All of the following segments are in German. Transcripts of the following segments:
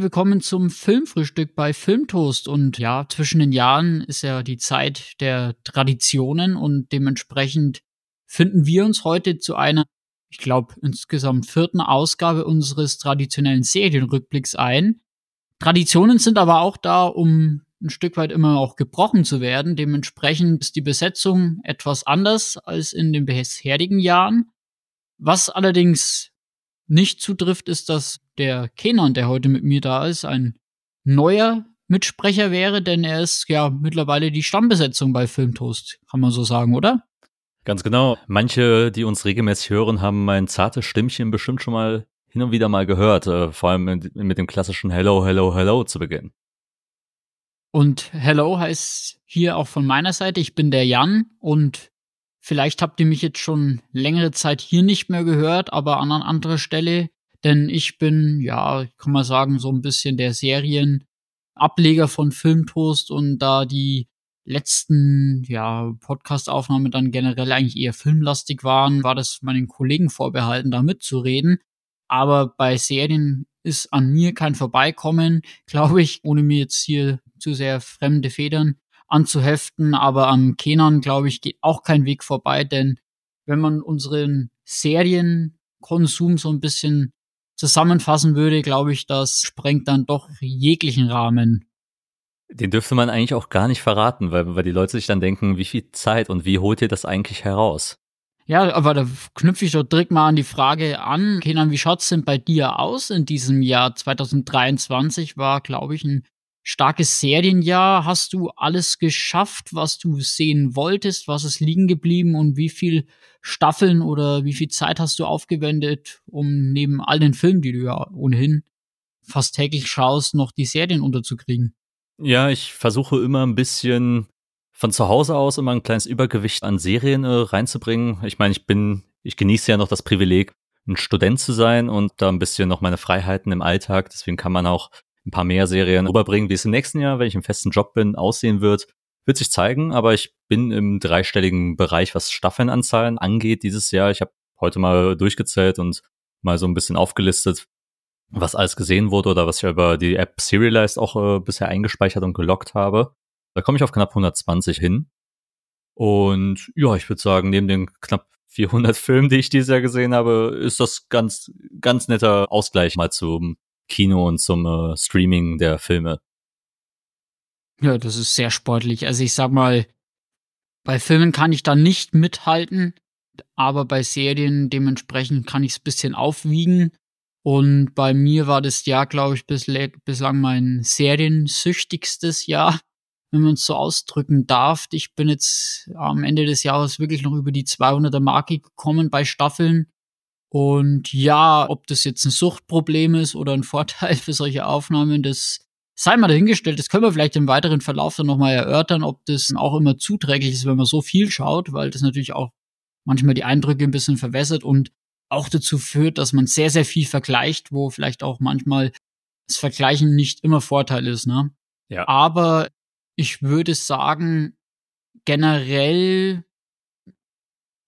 Herzlich willkommen zum Filmfrühstück bei Filmtoast. Und ja, zwischen den Jahren ist ja die Zeit der Traditionen und dementsprechend finden wir uns heute zu einer, ich glaube, insgesamt vierten Ausgabe unseres traditionellen Serienrückblicks ein. Traditionen sind aber auch da, um ein Stück weit immer auch gebrochen zu werden. Dementsprechend ist die Besetzung etwas anders als in den bisherigen Jahren. Was allerdings nicht zutrifft, ist, dass der Kenan, der heute mit mir da ist, ein neuer Mitsprecher wäre, denn er ist ja mittlerweile die Stammbesetzung bei Filmtoast, kann man so sagen, oder? Ganz genau. Manche, die uns regelmäßig hören, haben mein zartes Stimmchen bestimmt schon mal hin und wieder mal gehört, äh, vor allem mit, mit dem klassischen Hello, Hello, Hello zu Beginn. Und Hello heißt hier auch von meiner Seite, ich bin der Jan und Vielleicht habt ihr mich jetzt schon längere Zeit hier nicht mehr gehört, aber an einer anderen Stelle, denn ich bin, ja, kann man sagen, so ein bisschen der Serienableger von Filmtoast und da die letzten, ja, Podcast-Aufnahmen dann generell eigentlich eher filmlastig waren, war das meinen Kollegen vorbehalten, da mitzureden. Aber bei Serien ist an mir kein Vorbeikommen, glaube ich, ohne mir jetzt hier zu sehr fremde Federn anzuheften. Aber am Kenan, glaube ich, geht auch kein Weg vorbei, denn wenn man unseren Serienkonsum so ein bisschen zusammenfassen würde, glaube ich, das sprengt dann doch jeglichen Rahmen. Den dürfte man eigentlich auch gar nicht verraten, weil, weil die Leute sich dann denken, wie viel Zeit und wie holt ihr das eigentlich heraus? Ja, aber da knüpfe ich doch direkt mal an die Frage an. Kenan, wie schaut's denn bei dir aus in diesem Jahr? 2023 war, glaube ich, ein starkes Serienjahr. Hast du alles geschafft, was du sehen wolltest? Was ist liegen geblieben und wie viel Staffeln oder wie viel Zeit hast du aufgewendet, um neben all den Filmen, die du ja ohnehin fast täglich schaust, noch die Serien unterzukriegen? Ja, ich versuche immer ein bisschen von zu Hause aus immer ein kleines Übergewicht an Serien äh, reinzubringen. Ich meine, ich bin, ich genieße ja noch das Privileg, ein Student zu sein und da ein bisschen noch meine Freiheiten im Alltag. Deswegen kann man auch ein paar mehr Serien rüberbringen, wie es im nächsten Jahr, wenn ich im festen Job bin, aussehen wird. Wird sich zeigen, aber ich bin im dreistelligen Bereich, was Staffelnanzahlen angeht dieses Jahr. Ich habe heute mal durchgezählt und mal so ein bisschen aufgelistet, was alles gesehen wurde oder was ich über die App Serialized auch äh, bisher eingespeichert und gelockt habe. Da komme ich auf knapp 120 hin. Und ja, ich würde sagen, neben den knapp 400 Filmen, die ich dieses Jahr gesehen habe, ist das ganz, ganz netter Ausgleich mal zum Kino und zum äh, Streaming der Filme. Ja, das ist sehr sportlich. Also ich sag mal, bei Filmen kann ich da nicht mithalten, aber bei Serien dementsprechend kann ich es bisschen aufwiegen. Und bei mir war das Jahr, glaube ich, bislang mein seriensüchtigstes Jahr, wenn man es so ausdrücken darf. Ich bin jetzt am Ende des Jahres wirklich noch über die 200er Marke gekommen bei Staffeln. Und ja, ob das jetzt ein Suchtproblem ist oder ein Vorteil für solche Aufnahmen, das sei mal dahingestellt. Das können wir vielleicht im weiteren Verlauf dann nochmal erörtern, ob das auch immer zuträglich ist, wenn man so viel schaut, weil das natürlich auch manchmal die Eindrücke ein bisschen verwässert und auch dazu führt, dass man sehr, sehr viel vergleicht, wo vielleicht auch manchmal das Vergleichen nicht immer Vorteil ist, ne? Ja. Aber ich würde sagen, generell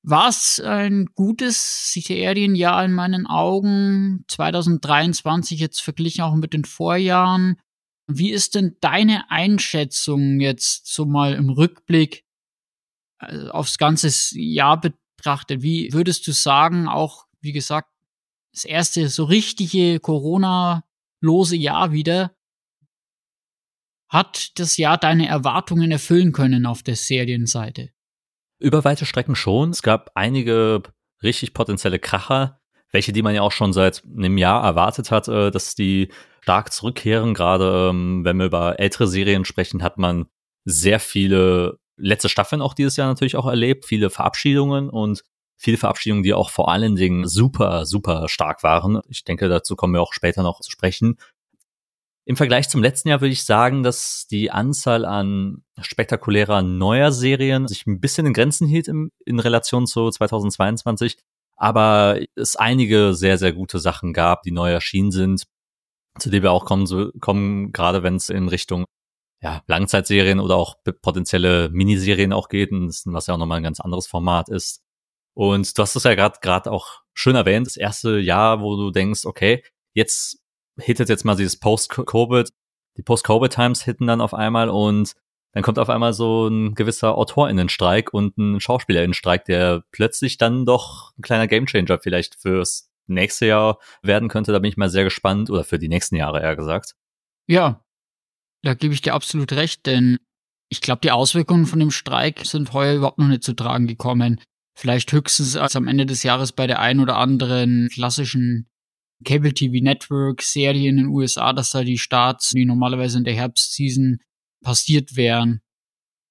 war ein gutes Serienjahr in meinen Augen. 2023 jetzt verglichen auch mit den Vorjahren. Wie ist denn deine Einschätzung jetzt so mal im Rückblick äh, aufs ganze Jahr betrachtet? Wie würdest du sagen, auch wie gesagt, das erste so richtige Corona-lose Jahr wieder, hat das Jahr deine Erwartungen erfüllen können auf der Serienseite? Über weite Strecken schon. Es gab einige richtig potenzielle Kracher, welche, die man ja auch schon seit einem Jahr erwartet hat, äh, dass die stark zurückkehren. Gerade ähm, wenn wir über ältere Serien sprechen, hat man sehr viele letzte Staffeln auch dieses Jahr natürlich auch erlebt, viele Verabschiedungen und viele Verabschiedungen, die auch vor allen Dingen super, super stark waren. Ich denke, dazu kommen wir auch später noch zu sprechen. Im Vergleich zum letzten Jahr würde ich sagen, dass die Anzahl an spektakulärer neuer Serien sich ein bisschen in Grenzen hielt im, in Relation zu 2022, aber es einige sehr, sehr gute Sachen gab, die neu erschienen sind, zu denen wir auch kommen, so, kommen gerade wenn es in Richtung ja, Langzeitserien oder auch potenzielle Miniserien auch geht, was ja auch nochmal ein ganz anderes Format ist. Und du hast es ja gerade auch schön erwähnt, das erste Jahr, wo du denkst, okay, jetzt hittet jetzt mal dieses Post-Covid, die Post-Covid-Times hitten dann auf einmal und dann kommt auf einmal so ein gewisser AutorInnenstreik und ein SchauspielerInnenstreik, der plötzlich dann doch ein kleiner Gamechanger vielleicht fürs nächste Jahr werden könnte. Da bin ich mal sehr gespannt oder für die nächsten Jahre eher gesagt. Ja, da gebe ich dir absolut recht, denn ich glaube, die Auswirkungen von dem Streik sind heuer überhaupt noch nicht zu tragen gekommen. Vielleicht höchstens als am Ende des Jahres bei der ein oder anderen klassischen Cable TV Network Serie in den USA, dass da die Starts, die normalerweise in der Herbstseason passiert wären,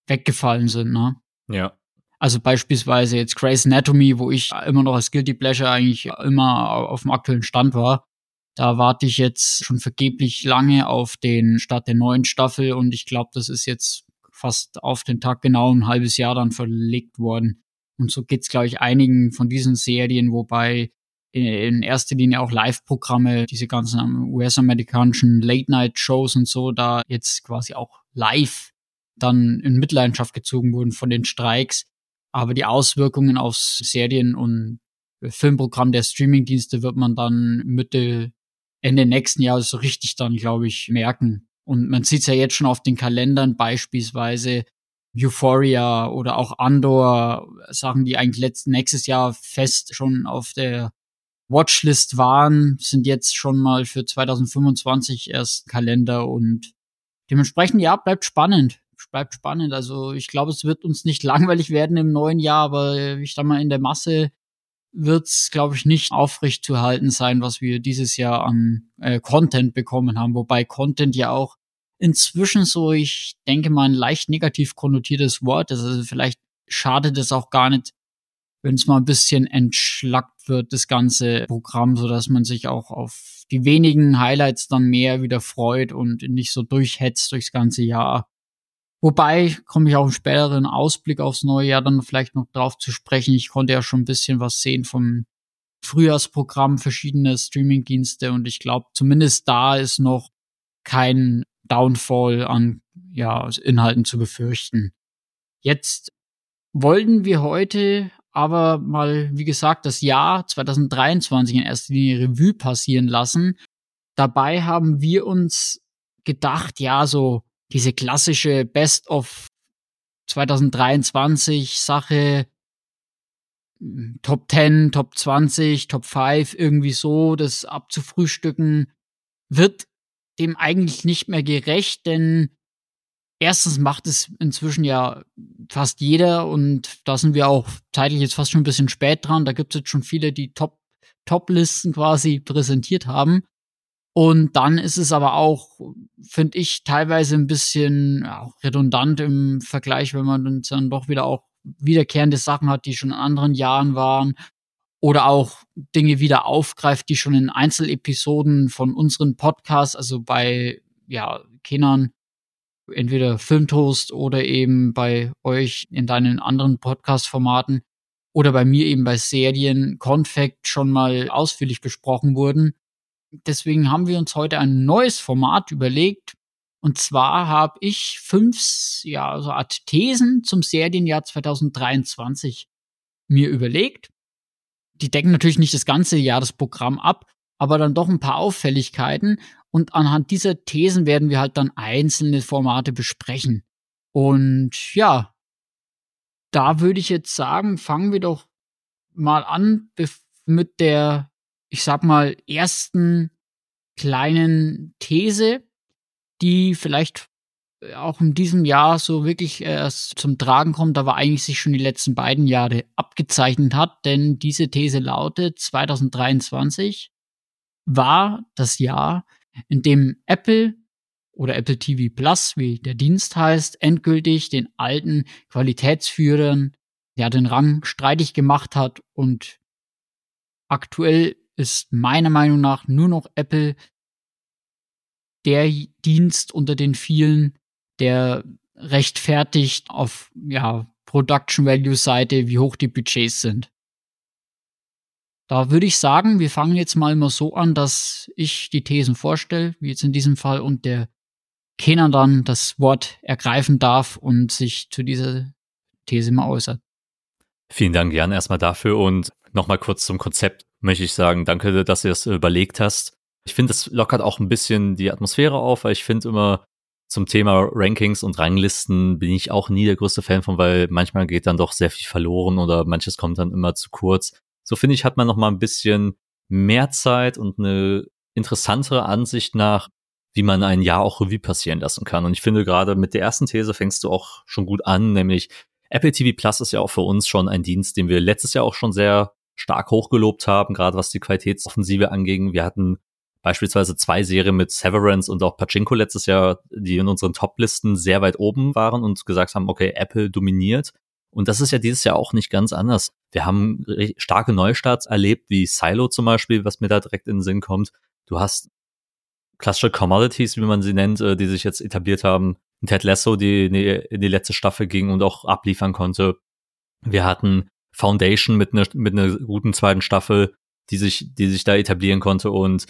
weggefallen sind, ne? Ja. Also beispielsweise jetzt Grey's Anatomy, wo ich immer noch als Guilty Pleasure eigentlich immer auf dem aktuellen Stand war. Da warte ich jetzt schon vergeblich lange auf den Start der neuen Staffel und ich glaube, das ist jetzt fast auf den Tag genau ein halbes Jahr dann verlegt worden. Und so geht's, glaube ich, einigen von diesen Serien, wobei in erster Linie auch Live-Programme, diese ganzen US-amerikanischen Late-Night-Shows und so, da jetzt quasi auch live dann in Mitleidenschaft gezogen wurden von den Streiks. Aber die Auswirkungen aufs Serien- und Filmprogramm der Streamingdienste wird man dann Mitte, Ende nächsten Jahres so richtig dann, glaube ich, merken. Und man sieht es ja jetzt schon auf den Kalendern beispielsweise Euphoria oder auch Andor, Sachen, die eigentlich letzten, nächstes Jahr fest schon auf der Watchlist waren, sind jetzt schon mal für 2025 erst Kalender und dementsprechend, ja, bleibt spannend. Bleibt spannend. Also ich glaube, es wird uns nicht langweilig werden im neuen Jahr, aber ich sag mal, in der Masse wird's, glaube ich, nicht aufrecht zu halten sein, was wir dieses Jahr an äh, Content bekommen haben. Wobei Content ja auch inzwischen so, ich denke mal, ein leicht negativ konnotiertes Wort ist. Also vielleicht schadet es auch gar nicht, wenn es mal ein bisschen entschlackt wird, das ganze Programm, so dass man sich auch auf die wenigen Highlights dann mehr wieder freut und nicht so durchhetzt durchs ganze Jahr. Wobei komme ich auch im späteren Ausblick aufs neue Jahr dann vielleicht noch drauf zu sprechen. Ich konnte ja schon ein bisschen was sehen vom Frühjahrsprogramm, verschiedene Streamingdienste und ich glaube, zumindest da ist noch kein Downfall an ja, Inhalten zu befürchten. Jetzt wollten wir heute aber mal, wie gesagt, das Jahr 2023 in erster Linie Revue passieren lassen. Dabei haben wir uns gedacht, ja, so diese klassische Best of 2023 Sache, hm, Top 10, Top 20, Top 5, irgendwie so, das abzufrühstücken, wird dem eigentlich nicht mehr gerecht, denn erstens macht es inzwischen ja fast jeder und da sind wir auch zeitlich jetzt fast schon ein bisschen spät dran. Da gibt es jetzt schon viele, die Top, Top-Listen quasi präsentiert haben. Und dann ist es aber auch, finde ich, teilweise ein bisschen ja, redundant im Vergleich, wenn man dann doch wieder auch wiederkehrende Sachen hat, die schon in anderen Jahren waren. Oder auch Dinge wieder aufgreift, die schon in Einzelepisoden von unseren Podcasts, also bei ja, Kindern entweder Filmtoast oder eben bei euch in deinen anderen Podcast-Formaten oder bei mir eben bei Serien Confact schon mal ausführlich besprochen wurden. Deswegen haben wir uns heute ein neues Format überlegt. Und zwar habe ich fünf, ja, so Art Thesen zum Serienjahr 2023 mir überlegt. Die decken natürlich nicht das ganze Jahr das Programm ab, aber dann doch ein paar Auffälligkeiten. Und anhand dieser Thesen werden wir halt dann einzelne Formate besprechen. Und ja, da würde ich jetzt sagen, fangen wir doch mal an mit der, ich sag mal, ersten kleinen These, die vielleicht auch in diesem Jahr so wirklich erst zum Tragen kommt, aber eigentlich sich schon die letzten beiden Jahre abgezeichnet hat, denn diese These lautet 2023 war das Jahr, in dem Apple oder Apple TV Plus, wie der Dienst heißt, endgültig den alten Qualitätsführern ja den Rang streitig gemacht hat und aktuell ist meiner Meinung nach nur noch Apple der Dienst unter den vielen, der rechtfertigt auf ja, Production Value Seite, wie hoch die Budgets sind. Da würde ich sagen, wir fangen jetzt mal immer so an, dass ich die Thesen vorstelle, wie jetzt in diesem Fall, und der Kenan dann das Wort ergreifen darf und sich zu dieser These mal äußert. Vielen Dank, Jan, erstmal dafür und nochmal kurz zum Konzept möchte ich sagen, danke, dass du das überlegt hast. Ich finde, das lockert auch ein bisschen die Atmosphäre auf, weil ich finde immer zum Thema Rankings und Ranglisten bin ich auch nie der größte Fan von, weil manchmal geht dann doch sehr viel verloren oder manches kommt dann immer zu kurz. So finde ich, hat man noch mal ein bisschen mehr Zeit und eine interessantere Ansicht nach, wie man ein Jahr auch Revue passieren lassen kann. Und ich finde gerade mit der ersten These fängst du auch schon gut an, nämlich Apple TV Plus ist ja auch für uns schon ein Dienst, den wir letztes Jahr auch schon sehr stark hochgelobt haben, gerade was die Qualitätsoffensive anging. Wir hatten beispielsweise zwei Serien mit Severance und auch Pachinko letztes Jahr, die in unseren Top-Listen sehr weit oben waren und gesagt haben, okay, Apple dominiert. Und das ist ja dieses Jahr auch nicht ganz anders. Wir haben starke Neustarts erlebt, wie Silo zum Beispiel, was mir da direkt in den Sinn kommt. Du hast klassische Commodities, wie man sie nennt, äh, die sich jetzt etabliert haben. Ted Lasso, die in die letzte Staffel ging und auch abliefern konnte. Wir hatten Foundation mit einer mit einer guten zweiten Staffel, die sich die sich da etablieren konnte und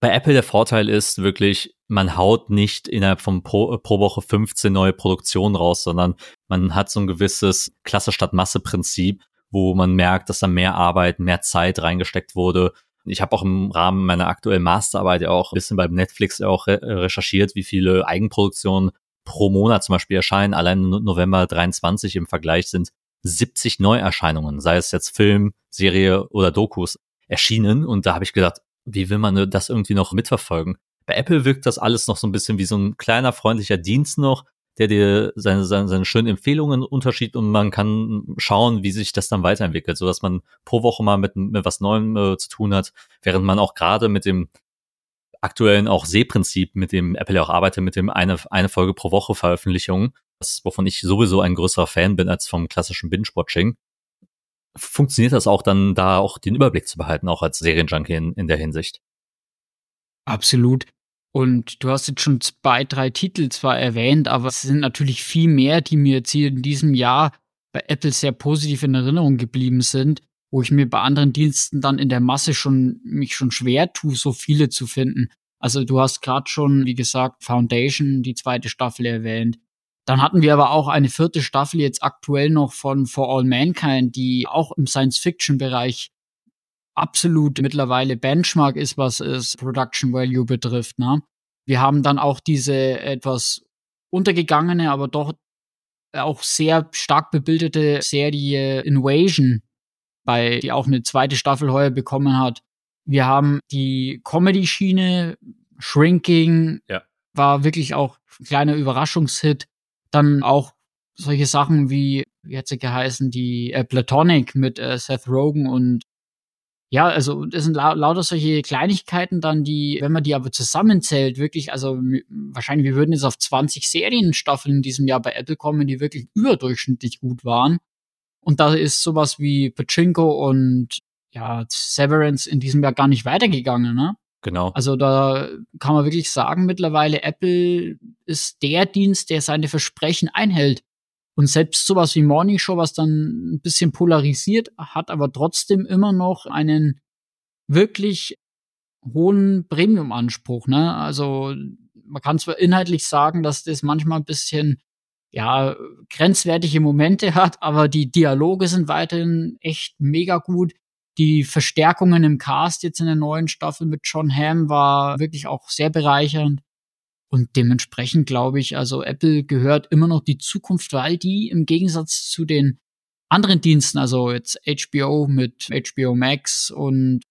bei Apple der Vorteil ist wirklich, man haut nicht innerhalb von pro, pro Woche 15 neue Produktionen raus, sondern man hat so ein gewisses Klasse statt Masse Prinzip, wo man merkt, dass da mehr Arbeit, mehr Zeit reingesteckt wurde ich habe auch im Rahmen meiner aktuellen Masterarbeit ja auch ein bisschen beim Netflix auch re recherchiert, wie viele Eigenproduktionen pro Monat zum Beispiel erscheinen. Allein November 23 im Vergleich sind 70 Neuerscheinungen, sei es jetzt Film, Serie oder Dokus, erschienen. Und da habe ich gedacht, wie will man das irgendwie noch mitverfolgen? Bei Apple wirkt das alles noch so ein bisschen wie so ein kleiner freundlicher Dienst noch, der dir seine, seine, seine schönen Empfehlungen unterschiebt und man kann schauen, wie sich das dann weiterentwickelt, so dass man pro Woche mal mit, mit was Neuem äh, zu tun hat, während man auch gerade mit dem aktuellen auch Sehprinzip, mit dem Apple auch arbeitet, mit dem eine, eine Folge pro Woche Veröffentlichung, das, wovon ich sowieso ein größerer Fan bin als vom klassischen Binge-Watching, funktioniert das auch dann da auch den Überblick zu behalten, auch als Serienjunkie in, in der Hinsicht. Absolut. Und du hast jetzt schon zwei, drei Titel zwar erwähnt, aber es sind natürlich viel mehr, die mir jetzt hier in diesem Jahr bei Apple sehr positiv in Erinnerung geblieben sind, wo ich mir bei anderen Diensten dann in der Masse schon mich schon schwer tue, so viele zu finden. Also du hast gerade schon, wie gesagt, Foundation, die zweite Staffel erwähnt. Dann hatten wir aber auch eine vierte Staffel jetzt aktuell noch von For All Mankind, die auch im Science-Fiction-Bereich absolut mittlerweile Benchmark ist, was es Production Value betrifft. Ne? Wir haben dann auch diese etwas untergegangene, aber doch auch sehr stark bebildete Serie Invasion, bei die auch eine zweite Staffel heuer bekommen hat. Wir haben die Comedy-Schiene, Shrinking, ja. war wirklich auch ein kleiner Überraschungshit. Dann auch solche Sachen wie, wie hat sie geheißen, die äh, Platonic mit äh, Seth Rogen und ja, also das sind lau lauter solche Kleinigkeiten dann, die, wenn man die aber zusammenzählt, wirklich, also wahrscheinlich, wir würden jetzt auf 20 Serienstaffeln in diesem Jahr bei Apple kommen, die wirklich überdurchschnittlich gut waren. Und da ist sowas wie Pachinko und ja, Severance in diesem Jahr gar nicht weitergegangen, ne? Genau. Also da kann man wirklich sagen, mittlerweile Apple ist der Dienst, der seine Versprechen einhält. Und selbst sowas wie Morning Show, was dann ein bisschen polarisiert, hat aber trotzdem immer noch einen wirklich hohen Premium-Anspruch. Ne? Also man kann zwar inhaltlich sagen, dass das manchmal ein bisschen ja grenzwertige Momente hat, aber die Dialoge sind weiterhin echt mega gut. Die Verstärkungen im Cast jetzt in der neuen Staffel mit John Hamm war wirklich auch sehr bereichernd. Und dementsprechend glaube ich, also Apple gehört immer noch die Zukunft, weil die im Gegensatz zu den anderen Diensten, also jetzt HBO mit HBO Max und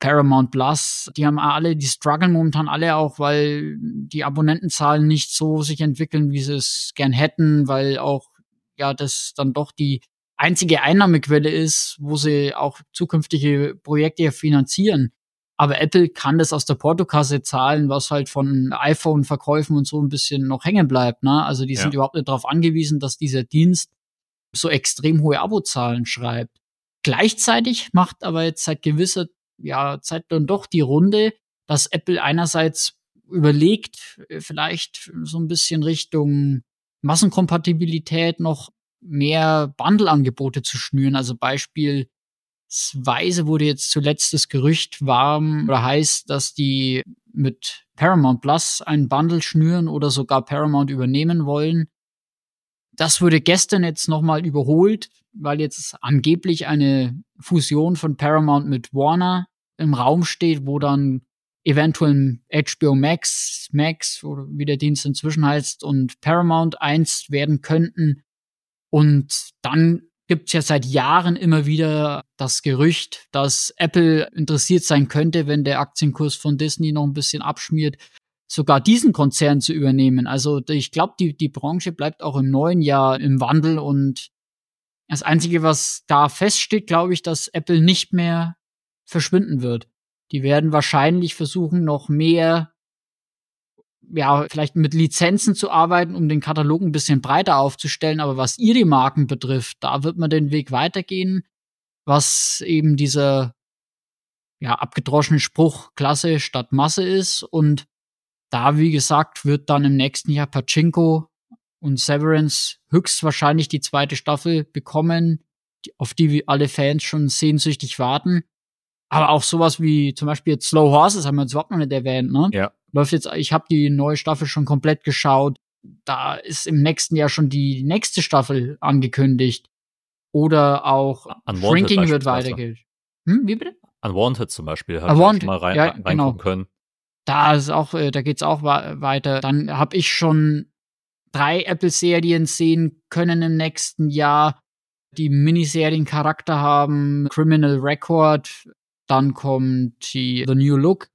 Paramount Plus, die haben alle, die strugglen momentan alle auch, weil die Abonnentenzahlen nicht so sich entwickeln, wie sie es gern hätten, weil auch ja das dann doch die einzige Einnahmequelle ist, wo sie auch zukünftige Projekte finanzieren. Aber Apple kann das aus der Portokasse zahlen, was halt von iPhone-Verkäufen und so ein bisschen noch hängen bleibt. Ne? Also die ja. sind überhaupt nicht darauf angewiesen, dass dieser Dienst so extrem hohe Abozahlen schreibt. Gleichzeitig macht aber jetzt seit gewisser ja, Zeit dann doch die Runde, dass Apple einerseits überlegt, vielleicht so ein bisschen Richtung Massenkompatibilität noch mehr Bundle-Angebote zu schnüren. Also beispielsweise wurde jetzt zuletzt das Gerücht warm oder heiß, dass die mit Paramount Plus einen Bundle schnüren oder sogar Paramount übernehmen wollen. Das wurde gestern jetzt nochmal überholt, weil jetzt angeblich eine Fusion von Paramount mit Warner im Raum steht, wo dann eventuell HBO Max, Max oder wie der Dienst inzwischen heißt und Paramount einst werden könnten. Und dann gibt es ja seit Jahren immer wieder das Gerücht, dass Apple interessiert sein könnte, wenn der Aktienkurs von Disney noch ein bisschen abschmiert, sogar diesen Konzern zu übernehmen. Also ich glaube, die, die Branche bleibt auch im neuen Jahr im Wandel und das Einzige, was da feststeht, glaube ich, dass Apple nicht mehr verschwinden wird. Die werden wahrscheinlich versuchen, noch mehr, ja, vielleicht mit Lizenzen zu arbeiten, um den Katalog ein bisschen breiter aufzustellen. Aber was ihre Marken betrifft, da wird man den Weg weitergehen, was eben dieser, ja, abgedroschene Spruch Klasse statt Masse ist. Und da, wie gesagt, wird dann im nächsten Jahr Pachinko und Severance höchstwahrscheinlich die zweite Staffel bekommen, auf die alle Fans schon sehnsüchtig warten. Aber auch sowas wie zum Beispiel jetzt Slow Horses haben wir jetzt überhaupt noch nicht erwähnt, ne? Ja. Läuft jetzt, ich habe die neue Staffel schon komplett geschaut. Da ist im nächsten Jahr schon die nächste Staffel angekündigt. Oder auch Unwanted Shrinking wird weitergehen. Hm, wie bitte? Unwanted zum Beispiel, habe ich Unwanted, mal rein, ja, reingucken genau. können. Da ist auch, äh, da geht's auch weiter. Dann habe ich schon drei Apple-Serien sehen können im nächsten Jahr, die Miniserien Charakter haben. Criminal Record, dann kommt die The New Look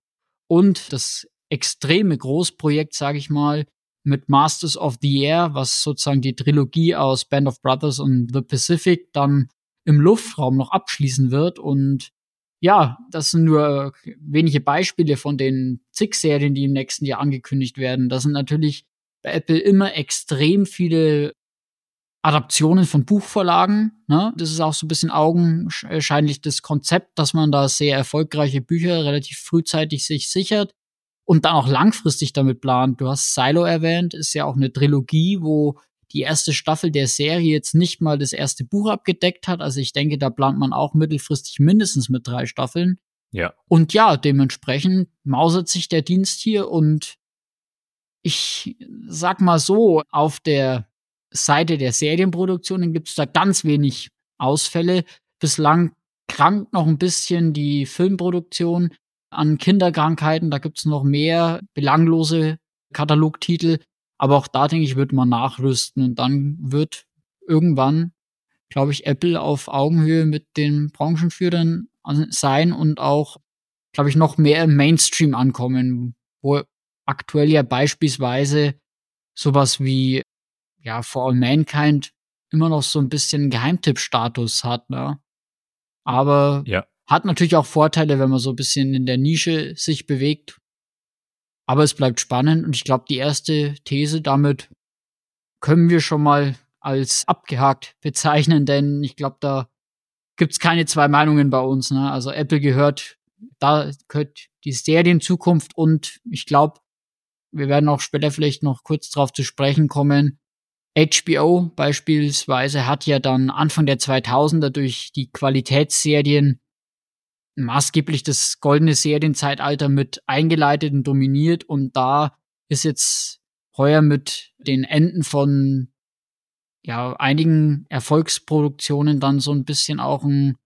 und das extreme Großprojekt, sage ich mal, mit Masters of the Air, was sozusagen die Trilogie aus Band of Brothers und The Pacific dann im Luftraum noch abschließen wird und ja, das sind nur wenige Beispiele von den zig Serien, die im nächsten Jahr angekündigt werden. Das sind natürlich bei Apple immer extrem viele Adaptionen von Buchvorlagen. Ne? Das ist auch so ein bisschen augenscheinlich das Konzept, dass man da sehr erfolgreiche Bücher relativ frühzeitig sich sichert und dann auch langfristig damit plant. Du hast Silo erwähnt, ist ja auch eine Trilogie, wo die erste Staffel der Serie jetzt nicht mal das erste Buch abgedeckt hat. Also ich denke, da plant man auch mittelfristig mindestens mit drei Staffeln. Ja. Und ja, dementsprechend mausert sich der Dienst hier und ich sag mal so, auf der Seite der Serienproduktionen gibt es da ganz wenig Ausfälle. Bislang krankt noch ein bisschen die Filmproduktion an Kinderkrankheiten. Da gibt es noch mehr belanglose Katalogtitel. Aber auch da, denke ich, wird man nachrüsten und dann wird irgendwann, glaube ich, Apple auf Augenhöhe mit den Branchenführern sein und auch, glaube ich, noch mehr im Mainstream ankommen, wo aktuell ja beispielsweise sowas wie ja, For All Mankind immer noch so ein bisschen Geheimtipp-Status hat, ne? Aber Ja. Hat natürlich auch Vorteile, wenn man so ein bisschen in der Nische sich bewegt. Aber es bleibt spannend und ich glaube, die erste These damit können wir schon mal als abgehakt bezeichnen, denn ich glaube, da gibt's keine zwei Meinungen bei uns. Ne? Also Apple gehört, da gehört die Serienzukunft und ich glaube, wir werden auch später vielleicht noch kurz drauf zu sprechen kommen. HBO beispielsweise hat ja dann Anfang der 2000er durch die Qualitätsserien maßgeblich das goldene Serienzeitalter mit eingeleitet und dominiert und da ist jetzt heuer mit den Enden von ja einigen Erfolgsproduktionen dann so ein bisschen auch ein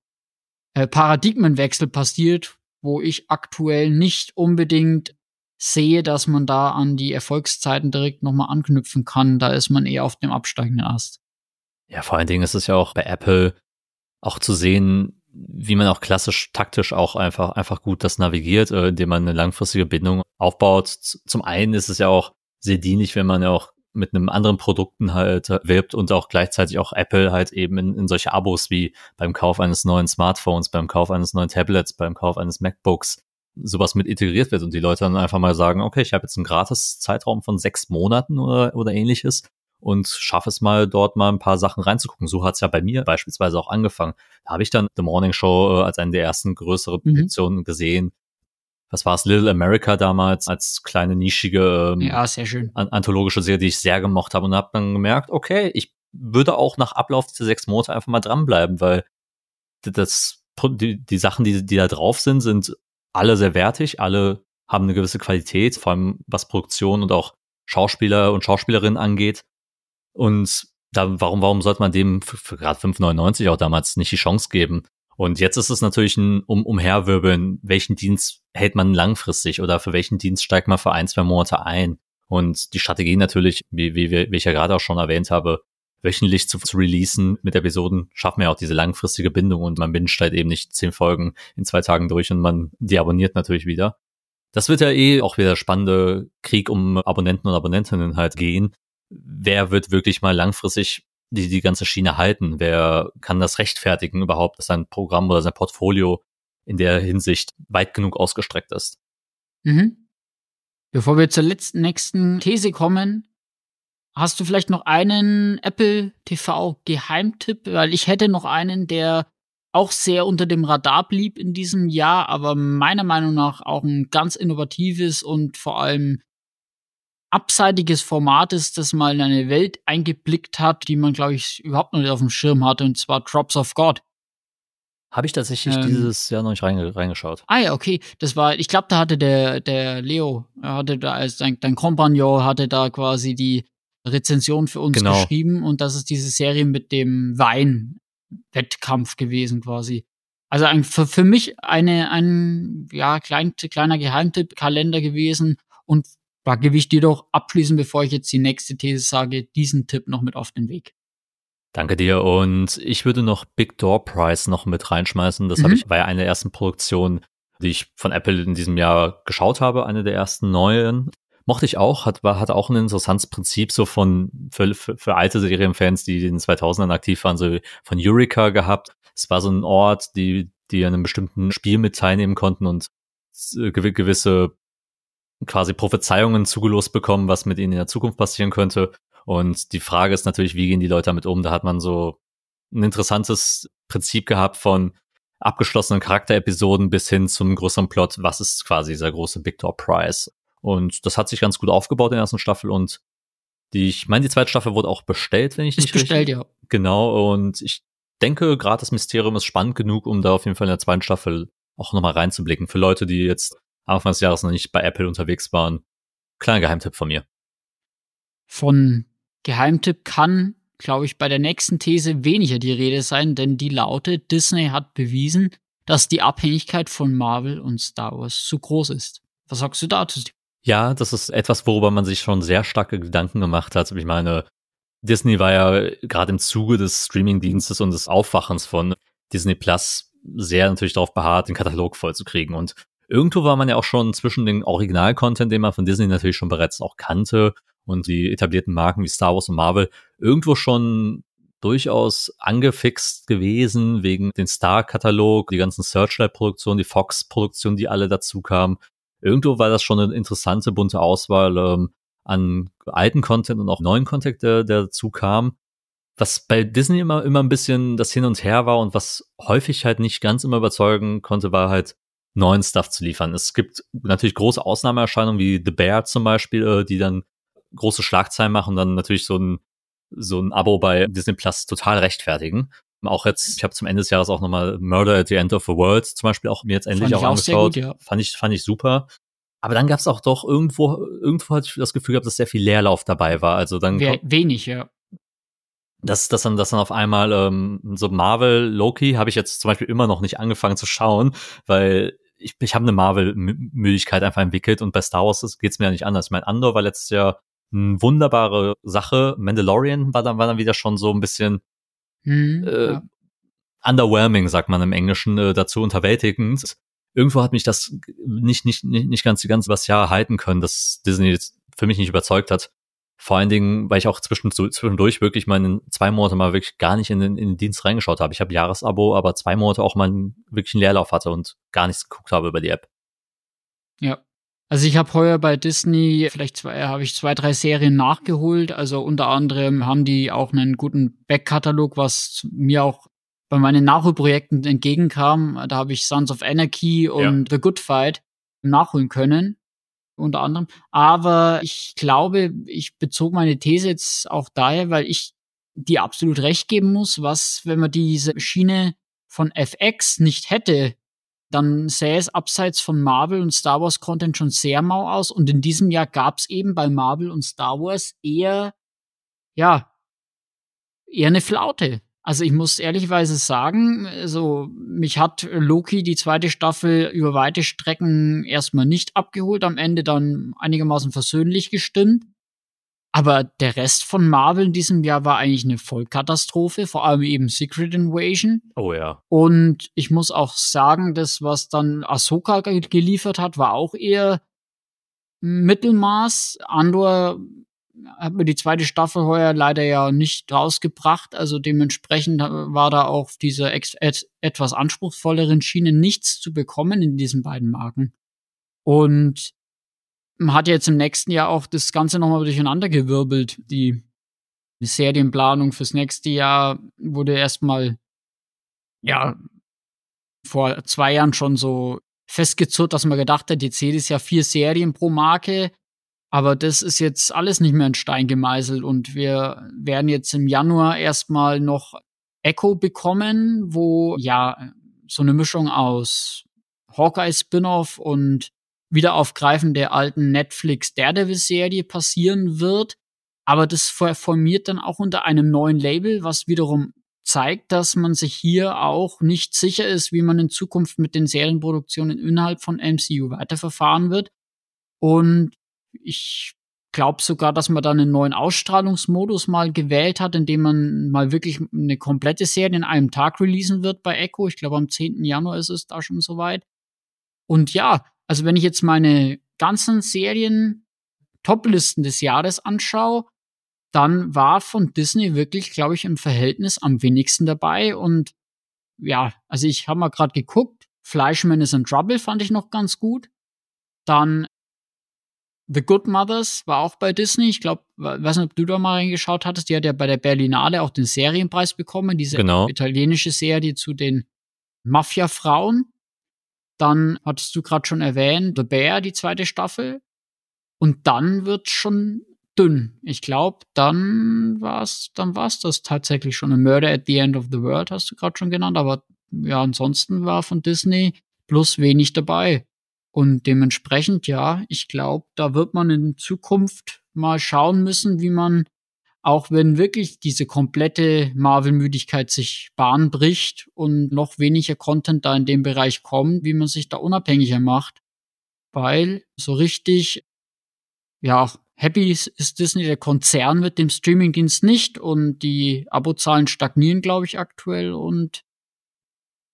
äh, Paradigmenwechsel passiert, wo ich aktuell nicht unbedingt sehe, dass man da an die Erfolgszeiten direkt nochmal anknüpfen kann. Da ist man eher auf dem absteigenden Ast. Ja, vor allen Dingen ist es ja auch bei Apple auch zu sehen, wie man auch klassisch taktisch auch einfach, einfach gut das navigiert, äh, indem man eine langfristige Bindung aufbaut. Zum einen ist es ja auch sehr dienlich, wenn man ja auch mit einem anderen Produkten halt äh, wirbt und auch gleichzeitig auch Apple halt eben in, in solche Abos wie beim Kauf eines neuen Smartphones, beim Kauf eines neuen Tablets, beim Kauf eines MacBooks sowas mit integriert wird und die Leute dann einfach mal sagen, okay, ich habe jetzt einen gratis Zeitraum von sechs Monaten oder, oder ähnliches und schaffe es mal dort mal ein paar Sachen reinzugucken. So hat es ja bei mir beispielsweise auch angefangen. Da habe ich dann The Morning Show äh, als eine der ersten größeren Mhm. Produktionen gesehen. was war es, Little America damals als kleine nischige ähm, ja, sehr schön. anthologische Serie, die ich sehr gemocht habe und habe dann gemerkt, okay, ich würde auch nach Ablauf dieser sechs Monate einfach mal dranbleiben, weil das, die, die Sachen, die, die da drauf sind, sind alle sehr wertig, alle haben eine gewisse Qualität, vor allem was Produktion und auch Schauspieler und Schauspielerinnen angeht. Und da, warum, warum sollte man dem für, für gerade 5,99 auch damals nicht die Chance geben? Und jetzt ist es natürlich ein um, Umherwirbeln, welchen Dienst hält man langfristig oder für welchen Dienst steigt man für ein, zwei Monate ein. Und die Strategie natürlich, wie, wie, wie ich ja gerade auch schon erwähnt habe, wöchentlich zu, zu releasen mit Episoden, schaffen wir auch diese langfristige Bindung und man binscht halt eben nicht zehn Folgen in zwei Tagen durch und man deabonniert natürlich wieder. Das wird ja eh auch wieder spannende Krieg um Abonnenten und Abonnentinnen halt gehen. Wer wird wirklich mal langfristig die, die ganze Schiene halten? Wer kann das rechtfertigen überhaupt, dass sein Programm oder sein Portfolio in der Hinsicht weit genug ausgestreckt ist? Mhm. Bevor wir zur letzten, nächsten These kommen, hast du vielleicht noch einen Apple TV Geheimtipp? Weil ich hätte noch einen, der auch sehr unter dem Radar blieb in diesem Jahr, aber meiner Meinung nach auch ein ganz innovatives und vor allem abseitiges Format ist, das mal in eine Welt eingeblickt hat, die man, glaube ich, überhaupt noch nicht auf dem Schirm hatte, und zwar Drops of God. Habe ich tatsächlich ähm, dieses Jahr noch nicht reinge reingeschaut. Ah ja, okay. Das war, ich glaube, da hatte der, der Leo, er hatte da als dein, dein Kompagnon, hatte da quasi die Rezension für uns genau. geschrieben und das ist diese Serie mit dem Wein-Wettkampf gewesen quasi. Also ein, für, für mich eine, ein ja, klein, kleiner Geheimtipp-Kalender gewesen und da gebe ich dir doch abschließend, bevor ich jetzt die nächste These sage, diesen Tipp noch mit auf den Weg. Danke dir. Und ich würde noch Big Door Prize noch mit reinschmeißen. Das mhm. habe ich bei einer der ersten Produktionen, die ich von Apple in diesem Jahr geschaut habe, eine der ersten neuen. Mochte ich auch, hat, war, hat auch ein interessantes Prinzip so von, für, für, für alte Serienfans, die in den 2000ern aktiv waren, so von Eureka gehabt. Es war so ein Ort, die, die an einem bestimmten Spiel mit teilnehmen konnten und gewisse quasi Prophezeiungen zugelost bekommen, was mit ihnen in der Zukunft passieren könnte. Und die Frage ist natürlich, wie gehen die Leute damit um? Da hat man so ein interessantes Prinzip gehabt von abgeschlossenen Charakterepisoden bis hin zum größeren Plot. Was ist quasi dieser große Big Door Prize? Und das hat sich ganz gut aufgebaut in der ersten Staffel und die, ich meine, die zweite Staffel wurde auch bestellt, wenn ich ist nicht bestellt, richtig. ja. Genau, und ich denke, gerade das Mysterium ist spannend genug, um da auf jeden Fall in der zweiten Staffel auch nochmal reinzublicken. Für Leute, die jetzt Anfang des Jahres noch nicht bei Apple unterwegs waren. Kleiner Geheimtipp von mir. Von Geheimtipp kann, glaube ich, bei der nächsten These weniger die Rede sein, denn die lautet, Disney hat bewiesen, dass die Abhängigkeit von Marvel und Star Wars zu groß ist. Was sagst du dazu? Ja, das ist etwas, worüber man sich schon sehr starke Gedanken gemacht hat. Ich meine, Disney war ja gerade im Zuge des Streamingdienstes und des Aufwachens von Disney Plus sehr natürlich darauf beharrt, den Katalog vollzukriegen. Und irgendwo war man ja auch schon zwischen den Original-Content, den man von Disney natürlich schon bereits auch kannte und die etablierten Marken wie Star Wars und Marvel irgendwo schon durchaus angefixt gewesen wegen den Star-Katalog, die ganzen Searchlight-Produktionen, die Fox-Produktionen, die alle dazu kamen. Irgendwo war das schon eine interessante, bunte Auswahl ähm, an alten Content und auch neuen Content, der, der dazu kam. Was bei Disney immer, immer ein bisschen das Hin und Her war und was häufig halt nicht ganz immer überzeugen konnte, war halt neuen Stuff zu liefern. Es gibt natürlich große Ausnahmeerscheinungen wie The Bear zum Beispiel, äh, die dann große Schlagzeilen machen und dann natürlich so ein, so ein Abo bei Disney Plus total rechtfertigen. Auch jetzt, ich habe zum Ende des Jahres auch nochmal Murder at the End of the World zum Beispiel auch mir jetzt endlich auch, auch angeschaut. Gut, ja. Fand ich, fand ich super. Aber dann gab es auch doch irgendwo, irgendwo hatte ich das Gefühl gehabt, dass sehr viel Leerlauf dabei war. Also dann We wenig, ja. Dass, dass dann, dass dann auf einmal ähm, so Marvel, Loki habe ich jetzt zum Beispiel immer noch nicht angefangen zu schauen, weil ich, ich habe eine Marvel-Müdigkeit einfach entwickelt und bei Star Wars geht's mir ja nicht anders. Ich meine, Andor war letztes Jahr eine wunderbare Sache. Mandalorian war dann, war dann wieder schon so ein bisschen hm, äh, ja. underwhelming, sagt man im Englischen, äh, dazu unterwältigend. Irgendwo hat mich das nicht, nicht, nicht, nicht ganz die ganze was Jahr halten können, dass Disney für mich nicht überzeugt hat. Vor allen Dingen, weil ich auch zwischendurch wirklich mal zwei Monate mal wirklich gar nicht in den, in den Dienst reingeschaut habe. Ich habe Jahresabo, aber zwei Monate auch mal wirklich einen Leerlauf hatte und gar nichts geguckt habe über die App. Ja. Also ich habe heuer bei Disney, vielleicht zwei, habe ich zwei, drei Serien nachgeholt. Also unter anderem haben die auch einen guten Backkatalog, was mir auch bei meinen Nachholprojekten entgegenkam. Da habe ich Sons of Anarchy und ja. The Good Fight nachholen können, unter anderem. Aber ich glaube, ich bezog meine These jetzt auch daher, weil ich die absolut recht geben muss, was, wenn man diese Schiene von FX nicht hätte, dann sähe es abseits von Marvel und Star Wars Content schon sehr mau aus. Und in diesem Jahr gab es eben bei Marvel und Star Wars eher, ja, eher eine Flaute. Also ich muss ehrlichweise sagen, also mich hat Loki die zweite Staffel über weite Strecken erstmal nicht abgeholt, am Ende dann einigermaßen versöhnlich gestimmt. Aber der Rest von Marvel in diesem Jahr war eigentlich eine Vollkatastrophe, vor allem eben Secret Invasion. Oh ja. Und ich muss auch sagen, das, was dann Ahsoka geliefert hat, war auch eher Mittelmaß. Andor hat mir die zweite Staffel heuer leider ja nicht rausgebracht. Also dementsprechend war da auf dieser et etwas anspruchsvolleren Schiene nichts zu bekommen in diesen beiden Marken. Und man hat jetzt im nächsten Jahr auch das Ganze nochmal durcheinander gewirbelt. Die, die Serienplanung fürs nächste Jahr wurde erstmal, ja, vor zwei Jahren schon so festgezurrt, dass man gedacht hat, jetzt jedes Jahr vier Serien pro Marke aber das ist jetzt alles nicht mehr in Stein gemeißelt und wir werden jetzt im Januar erstmal noch Echo bekommen, wo ja so eine Mischung aus Hawkeye Spin-off und Wiederaufgreifen der alten Netflix Daredevil-Serie passieren wird. Aber das formiert dann auch unter einem neuen Label, was wiederum zeigt, dass man sich hier auch nicht sicher ist, wie man in Zukunft mit den Serienproduktionen innerhalb von MCU weiterverfahren wird. Und ich glaube sogar, dass man dann einen neuen Ausstrahlungsmodus mal gewählt hat, in dem man mal wirklich eine komplette Serie in einem Tag releasen wird bei Echo. Ich glaube, am 10. Januar ist es da schon soweit. Und ja, also wenn ich jetzt meine ganzen Serien Toplisten des Jahres anschaue, dann war von Disney wirklich, glaube ich, im Verhältnis am wenigsten dabei. Und ja, also ich habe mal gerade geguckt. Fleischman is in Trouble fand ich noch ganz gut. Dann The Good Mothers war auch bei Disney. Ich glaube, weiß nicht, ob du da mal reingeschaut hattest. Die hat ja bei der Berlinale auch den Serienpreis bekommen. Diese genau. italienische Serie zu den Mafia-Frauen. Dann hattest du gerade schon erwähnt, The Bear, die zweite Staffel. Und dann wird schon dünn. Ich glaube, dann war's, dann war's das tatsächlich schon. A Murder at the End of the World hast du gerade schon genannt. Aber ja, ansonsten war von Disney plus wenig dabei. Und dementsprechend, ja, ich glaube, da wird man in Zukunft mal schauen müssen, wie man, auch wenn wirklich diese komplette Marvel-Müdigkeit sich Bahn bricht und noch weniger Content da in dem Bereich kommt, wie man sich da unabhängiger macht. Weil so richtig, ja, happy ist Disney, der Konzern mit dem Streamingdienst nicht und die Abozahlen stagnieren, glaube ich, aktuell und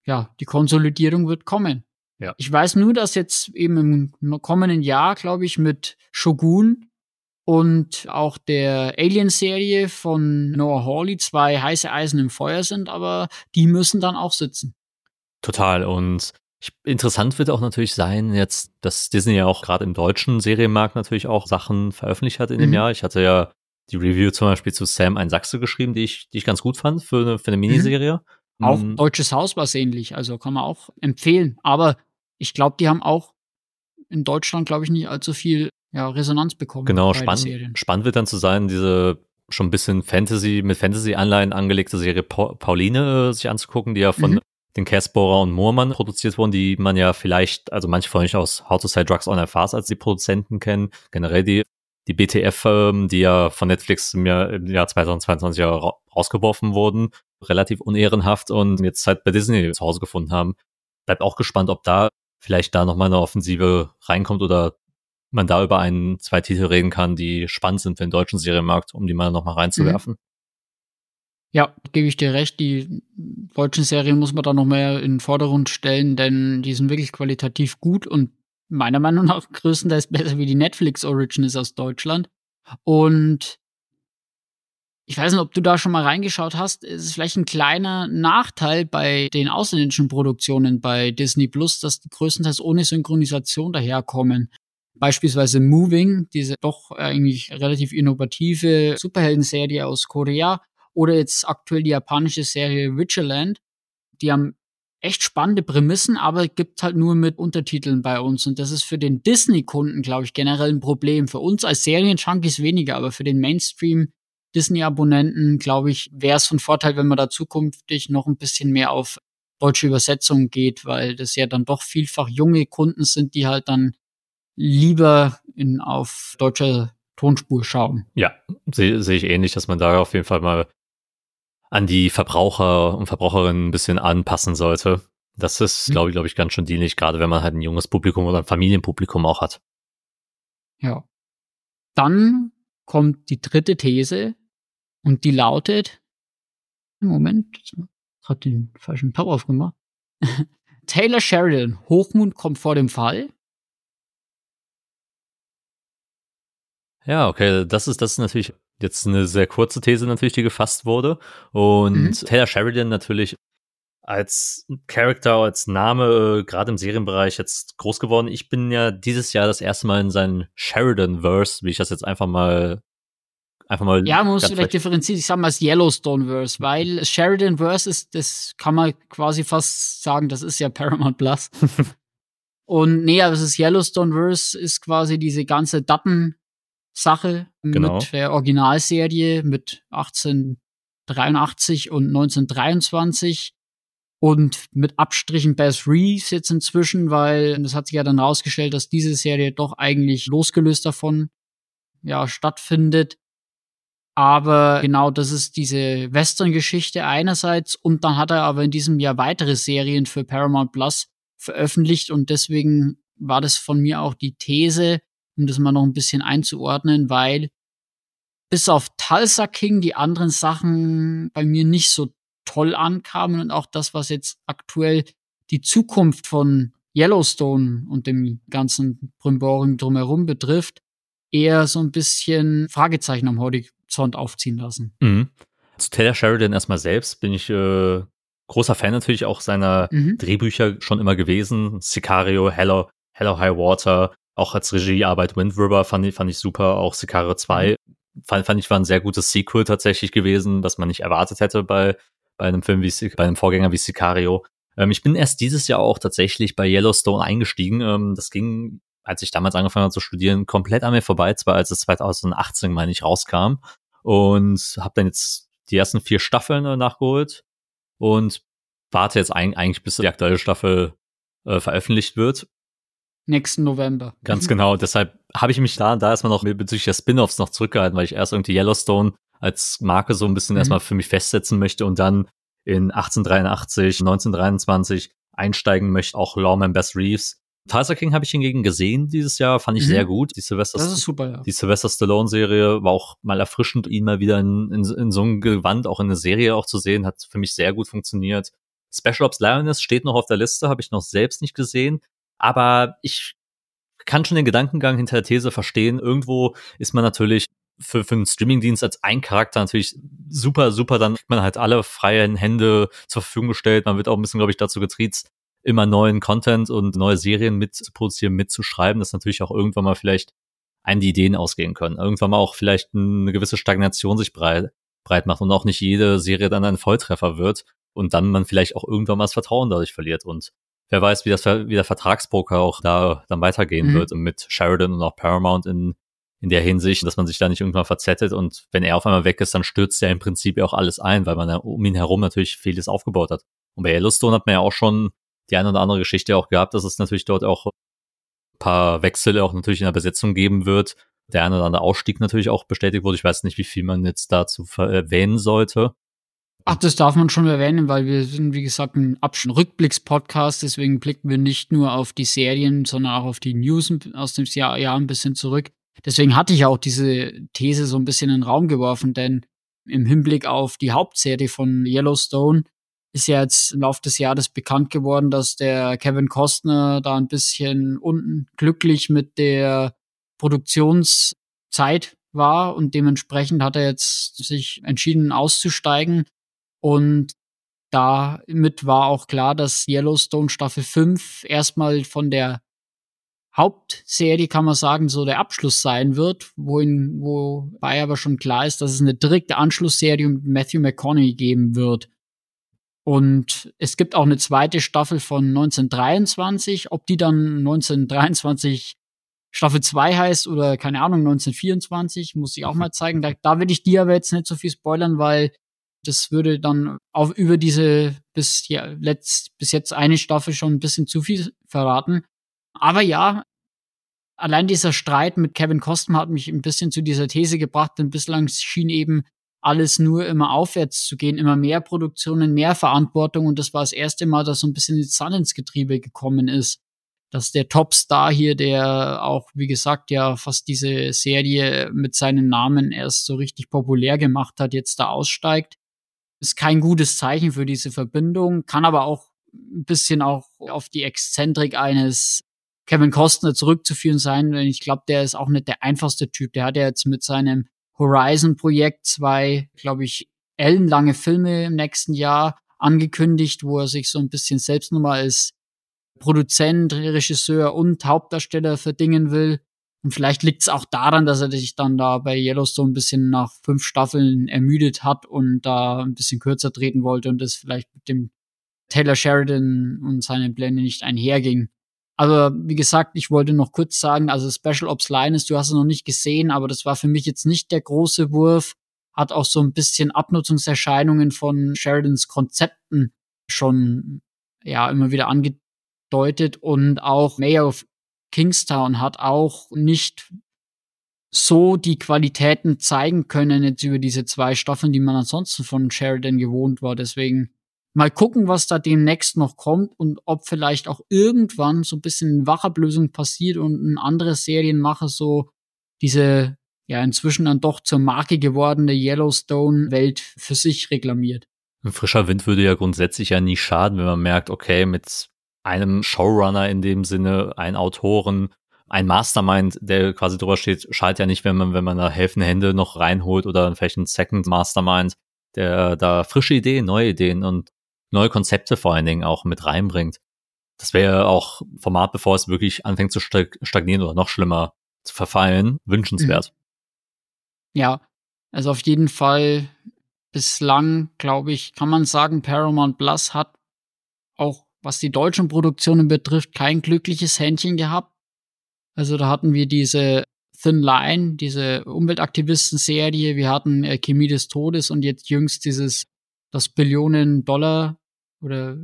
ja, die Konsolidierung wird kommen. Ja. Ich weiß nur, dass jetzt eben im kommenden Jahr, glaube ich, mit Shogun und auch der Alien-Serie von Noah Hawley zwei heiße Eisen im Feuer sind, aber die müssen dann auch sitzen. Total. Und interessant wird auch natürlich sein, jetzt, dass Disney ja auch gerade im deutschen Serienmarkt natürlich auch Sachen veröffentlicht hat in dem mhm. Jahr. Ich hatte ja die Review zum Beispiel zu Sam ein Sachse geschrieben, die ich, die ich ganz gut fand für eine, für eine mhm. Miniserie. Mhm. Auch Deutsches Haus war es ähnlich, also kann man auch empfehlen. Aber ich glaube, die haben auch in Deutschland, glaube ich, nicht allzu viel ja, Resonanz bekommen. Genau, spannend, spannend wird dann zu sein, diese schon ein bisschen Fantasy, mit Fantasy-Anleihen angelegte Serie pa Pauline äh, sich anzugucken, die ja von mhm. den Casborer und Moormann produziert wurden, die man ja vielleicht, also manche von euch aus How to Sell Drugs on Fast als die Produzenten kennen, generell die, die BTF, ähm, die ja von Netflix im Jahr, im Jahr 2022 ja ra rausgeworfen wurden, relativ unehrenhaft und jetzt halt bei Disney zu Hause gefunden haben. Bleibt auch gespannt, ob da vielleicht da nochmal eine Offensive reinkommt oder man da über ein, zwei Titel reden kann, die spannend sind für den deutschen Serienmarkt, um die mal nochmal reinzuwerfen. Mhm. Ja, gebe ich dir recht. Die deutschen Serien muss man da noch mehr in den Vordergrund stellen, denn die sind wirklich qualitativ gut und meiner Meinung nach größtenteils besser wie die Netflix Originals aus Deutschland. Und ich weiß nicht, ob du da schon mal reingeschaut hast. Es ist vielleicht ein kleiner Nachteil bei den ausländischen Produktionen bei Disney Plus, dass die größtenteils ohne Synchronisation daherkommen. Beispielsweise Moving, diese doch eigentlich relativ innovative Superhelden-Serie aus Korea oder jetzt aktuell die japanische Serie Vigilant. Die haben echt spannende Prämissen, aber gibt halt nur mit Untertiteln bei uns. Und das ist für den Disney-Kunden, glaube ich, generell ein Problem. Für uns als Serien-Junkies weniger, aber für den Mainstream Disney-Abonnenten, glaube ich, wäre es von Vorteil, wenn man da zukünftig noch ein bisschen mehr auf deutsche Übersetzungen geht, weil das ja dann doch vielfach junge Kunden sind, die halt dann lieber in, auf deutscher Tonspur schauen. Ja, sehe seh ich ähnlich, dass man da auf jeden Fall mal an die Verbraucher und Verbraucherinnen ein bisschen anpassen sollte. Das ist, mhm. glaube ich, glaube ich, ganz schön dienlich, gerade wenn man halt ein junges Publikum oder ein Familienpublikum auch hat. Ja. Dann kommt die dritte These und die lautet, Moment, hat den falschen Tab aufgemacht. Taylor Sheridan, Hochmut kommt vor dem Fall. Ja, okay, das ist, das ist natürlich jetzt eine sehr kurze These natürlich, die gefasst wurde. Und mhm. Taylor Sheridan natürlich als Charakter, als Name, äh, gerade im Serienbereich jetzt groß geworden. Ich bin ja dieses Jahr das erste Mal in seinen Sheridan-Verse, wie ich das jetzt einfach mal einfach mal. Ja, man muss vielleicht differenzieren. Ich sag mal das Yellowstone-Verse, weil Sheridan-Verse ist, das kann man quasi fast sagen, das ist ja Paramount Plus. Und nee, aber das Yellowstone-Verse ist quasi diese ganze Datten Sache genau. mit der Originalserie mit 1883 und 1923 und mit Abstrichen Bass Reeves jetzt inzwischen, weil das hat sich ja dann rausgestellt, dass diese Serie doch eigentlich losgelöst davon ja stattfindet. Aber genau, das ist diese Western-Geschichte einerseits und dann hat er aber in diesem Jahr weitere Serien für Paramount Plus veröffentlicht und deswegen war das von mir auch die These, um das mal noch ein bisschen einzuordnen, weil bis auf Tulsa King die anderen Sachen bei mir nicht so toll ankamen und auch das, was jetzt aktuell die Zukunft von Yellowstone und dem ganzen Brimborium drumherum betrifft, eher so ein bisschen Fragezeichen am Horizont aufziehen lassen. Mhm. Zu Taylor Sheridan erstmal selbst bin ich äh, großer Fan natürlich auch seiner mhm. Drehbücher schon immer gewesen. Sicario, Hello, Hello High Water, auch als Regiearbeit Wind River fand ich, fand ich super. Auch Sicario 2 mhm. fand, fand ich war ein sehr gutes Sequel tatsächlich gewesen, was man nicht erwartet hätte bei, bei einem Film wie, bei einem Vorgänger wie Sicario. Ähm, ich bin erst dieses Jahr auch tatsächlich bei Yellowstone eingestiegen. Ähm, das ging, als ich damals angefangen habe zu studieren, komplett an mir vorbei, zwar als es 2018, meine ich, rauskam. Und habe dann jetzt die ersten vier Staffeln äh, nachgeholt und warte jetzt ein, eigentlich, bis die aktuelle Staffel äh, veröffentlicht wird nächsten November. Ganz genau. Deshalb habe ich mich da, da erstmal noch bezüglich der Spin-offs noch zurückgehalten, weil ich erst irgendwie Yellowstone als Marke so ein bisschen mhm. erstmal für mich festsetzen möchte und dann in 1883, 1923 einsteigen möchte, auch Lawman Bess Reeves. Tulsa King habe ich hingegen gesehen dieses Jahr, fand ich mhm. sehr gut. Die Sylvester, das ist super, ja. Die Sylvester Stallone-Serie war auch mal erfrischend, ihn mal wieder in, in, in so einem Gewand auch in eine Serie auch zu sehen, hat für mich sehr gut funktioniert. Special Ops Lioness steht noch auf der Liste, habe ich noch selbst nicht gesehen. Aber ich kann schon den Gedankengang hinter der These verstehen. Irgendwo ist man natürlich für, für einen Streamingdienst als ein Charakter natürlich super, super. Dann kriegt man halt alle freien Hände zur Verfügung gestellt. Man wird auch ein bisschen, glaube ich, dazu getriezt, immer neuen Content und neue Serien mitzuproduzieren, mitzuschreiben, dass natürlich auch irgendwann mal vielleicht einen die Ideen ausgehen können. Irgendwann mal auch vielleicht eine gewisse Stagnation sich breit, breit macht und auch nicht jede Serie dann ein Volltreffer wird und dann man vielleicht auch irgendwann mal das Vertrauen dadurch verliert. Und wer weiß, wie das wie der Vertragspoker auch da dann weitergehen mhm. wird und mit Sheridan und auch Paramount in in der Hinsicht, dass man sich da nicht irgendwann verzettet und wenn er auf einmal weg ist, dann stürzt er im Prinzip auch alles ein, weil man um ihn herum natürlich vieles aufgebaut hat. Und bei Yellowstone hat man ja auch schon die eine oder andere Geschichte auch gehabt, dass es natürlich dort auch ein paar Wechsel auch natürlich in der Besetzung geben wird. Der eine oder andere Ausstieg natürlich auch bestätigt wurde. Ich weiß nicht, wie viel man jetzt dazu erwähnen sollte. Ach, das darf man schon erwähnen, weil wir sind, wie gesagt, ein Rückblicks-Podcast, deswegen blicken wir nicht nur auf die Serien, sondern auch auf die News aus dem Jahr, Jahr ein bisschen zurück. Deswegen hatte ich auch diese These so ein bisschen in den Raum geworfen, denn im Hinblick auf die Hauptserie von Yellowstone ist ja jetzt im Laufe des Jahres bekannt geworden, dass der Kevin Costner da ein bisschen unglücklich mit der Produktionszeit war und dementsprechend hat er jetzt sich entschieden auszusteigen. Und damit war auch klar, dass Yellowstone Staffel 5 erstmal von der Hauptserie, kann man sagen, so der Abschluss sein wird, wohin, wobei aber schon klar ist, dass es eine direkte Anschlussserie mit Matthew McConaughey geben wird. Und es gibt auch eine zweite Staffel von 1923. Ob die dann 1923 Staffel 2 heißt oder keine Ahnung, 1924, muss ich auch mal zeigen. Da, da will ich dir aber jetzt nicht so viel spoilern, weil das würde dann auch über diese bis, ja, letzt, bis jetzt eine Staffel schon ein bisschen zu viel verraten. Aber ja, allein dieser Streit mit Kevin Costner hat mich ein bisschen zu dieser These gebracht, denn bislang schien eben alles nur immer aufwärts zu gehen, immer mehr Produktionen, mehr Verantwortung und das war das erste Mal, dass so ein bisschen die Sand ins Getriebe gekommen ist. Dass der Topstar hier, der auch, wie gesagt, ja fast diese Serie mit seinem Namen erst so richtig populär gemacht hat, jetzt da aussteigt. Ist kein gutes Zeichen für diese Verbindung, kann aber auch ein bisschen auch auf die Exzentrik eines Kevin Costner zurückzuführen sein, denn ich glaube, der ist auch nicht der einfachste Typ. Der hat ja jetzt mit seinem Horizon-Projekt zwei, glaube ich, ellenlange Filme im nächsten Jahr angekündigt, wo er sich so ein bisschen selbst nochmal als Produzent, Regisseur und Hauptdarsteller verdingen will. Und vielleicht liegt es auch daran, dass er sich dann da bei Yellowstone ein bisschen nach fünf Staffeln ermüdet hat und da ein bisschen kürzer treten wollte und das vielleicht mit dem Taylor Sheridan und seinen Plänen nicht einherging. Aber wie gesagt, ich wollte noch kurz sagen, also Special Ops Linus, du hast es noch nicht gesehen, aber das war für mich jetzt nicht der große Wurf. Hat auch so ein bisschen Abnutzungserscheinungen von Sheridans Konzepten schon ja immer wieder angedeutet und auch Mayor of Kingstown hat auch nicht so die Qualitäten zeigen können jetzt über diese zwei Staffeln, die man ansonsten von Sheridan gewohnt war. Deswegen Mal gucken, was da demnächst noch kommt und ob vielleicht auch irgendwann so ein bisschen Wachablösung passiert und ein anderes Serienmacher so diese ja inzwischen dann doch zur Marke gewordene Yellowstone-Welt für sich reklamiert. Ein frischer Wind würde ja grundsätzlich ja nie schaden, wenn man merkt, okay, mit einem Showrunner in dem Sinne, ein Autoren, ein Mastermind, der quasi drüber steht, schadet ja nicht, wenn man, wenn man da helfende Hände noch reinholt oder vielleicht ein Second Mastermind, der da frische Ideen, neue Ideen und neue Konzepte vor allen Dingen auch mit reinbringt. Das wäre auch Format, bevor es wirklich anfängt zu stagnieren oder noch schlimmer zu verfallen, wünschenswert. Mhm. Ja, also auf jeden Fall bislang, glaube ich, kann man sagen, Paramount Plus hat auch, was die deutschen Produktionen betrifft, kein glückliches Händchen gehabt. Also da hatten wir diese Thin Line, diese Umweltaktivisten-Serie, wir hatten äh, Chemie des Todes und jetzt jüngst dieses das Billionen Dollar oder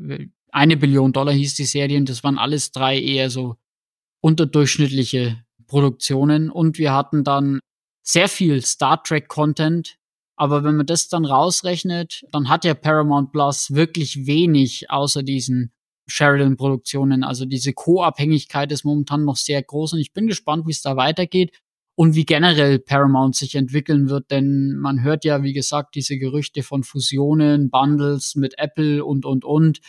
eine Billion Dollar hieß die Serie und das waren alles drei eher so unterdurchschnittliche Produktionen. Und wir hatten dann sehr viel Star Trek Content, aber wenn man das dann rausrechnet, dann hat ja Paramount Plus wirklich wenig außer diesen Sheridan Produktionen. Also diese Co-Abhängigkeit ist momentan noch sehr groß und ich bin gespannt, wie es da weitergeht und wie generell Paramount sich entwickeln wird, denn man hört ja, wie gesagt, diese Gerüchte von Fusionen, Bundles mit Apple und, und, und.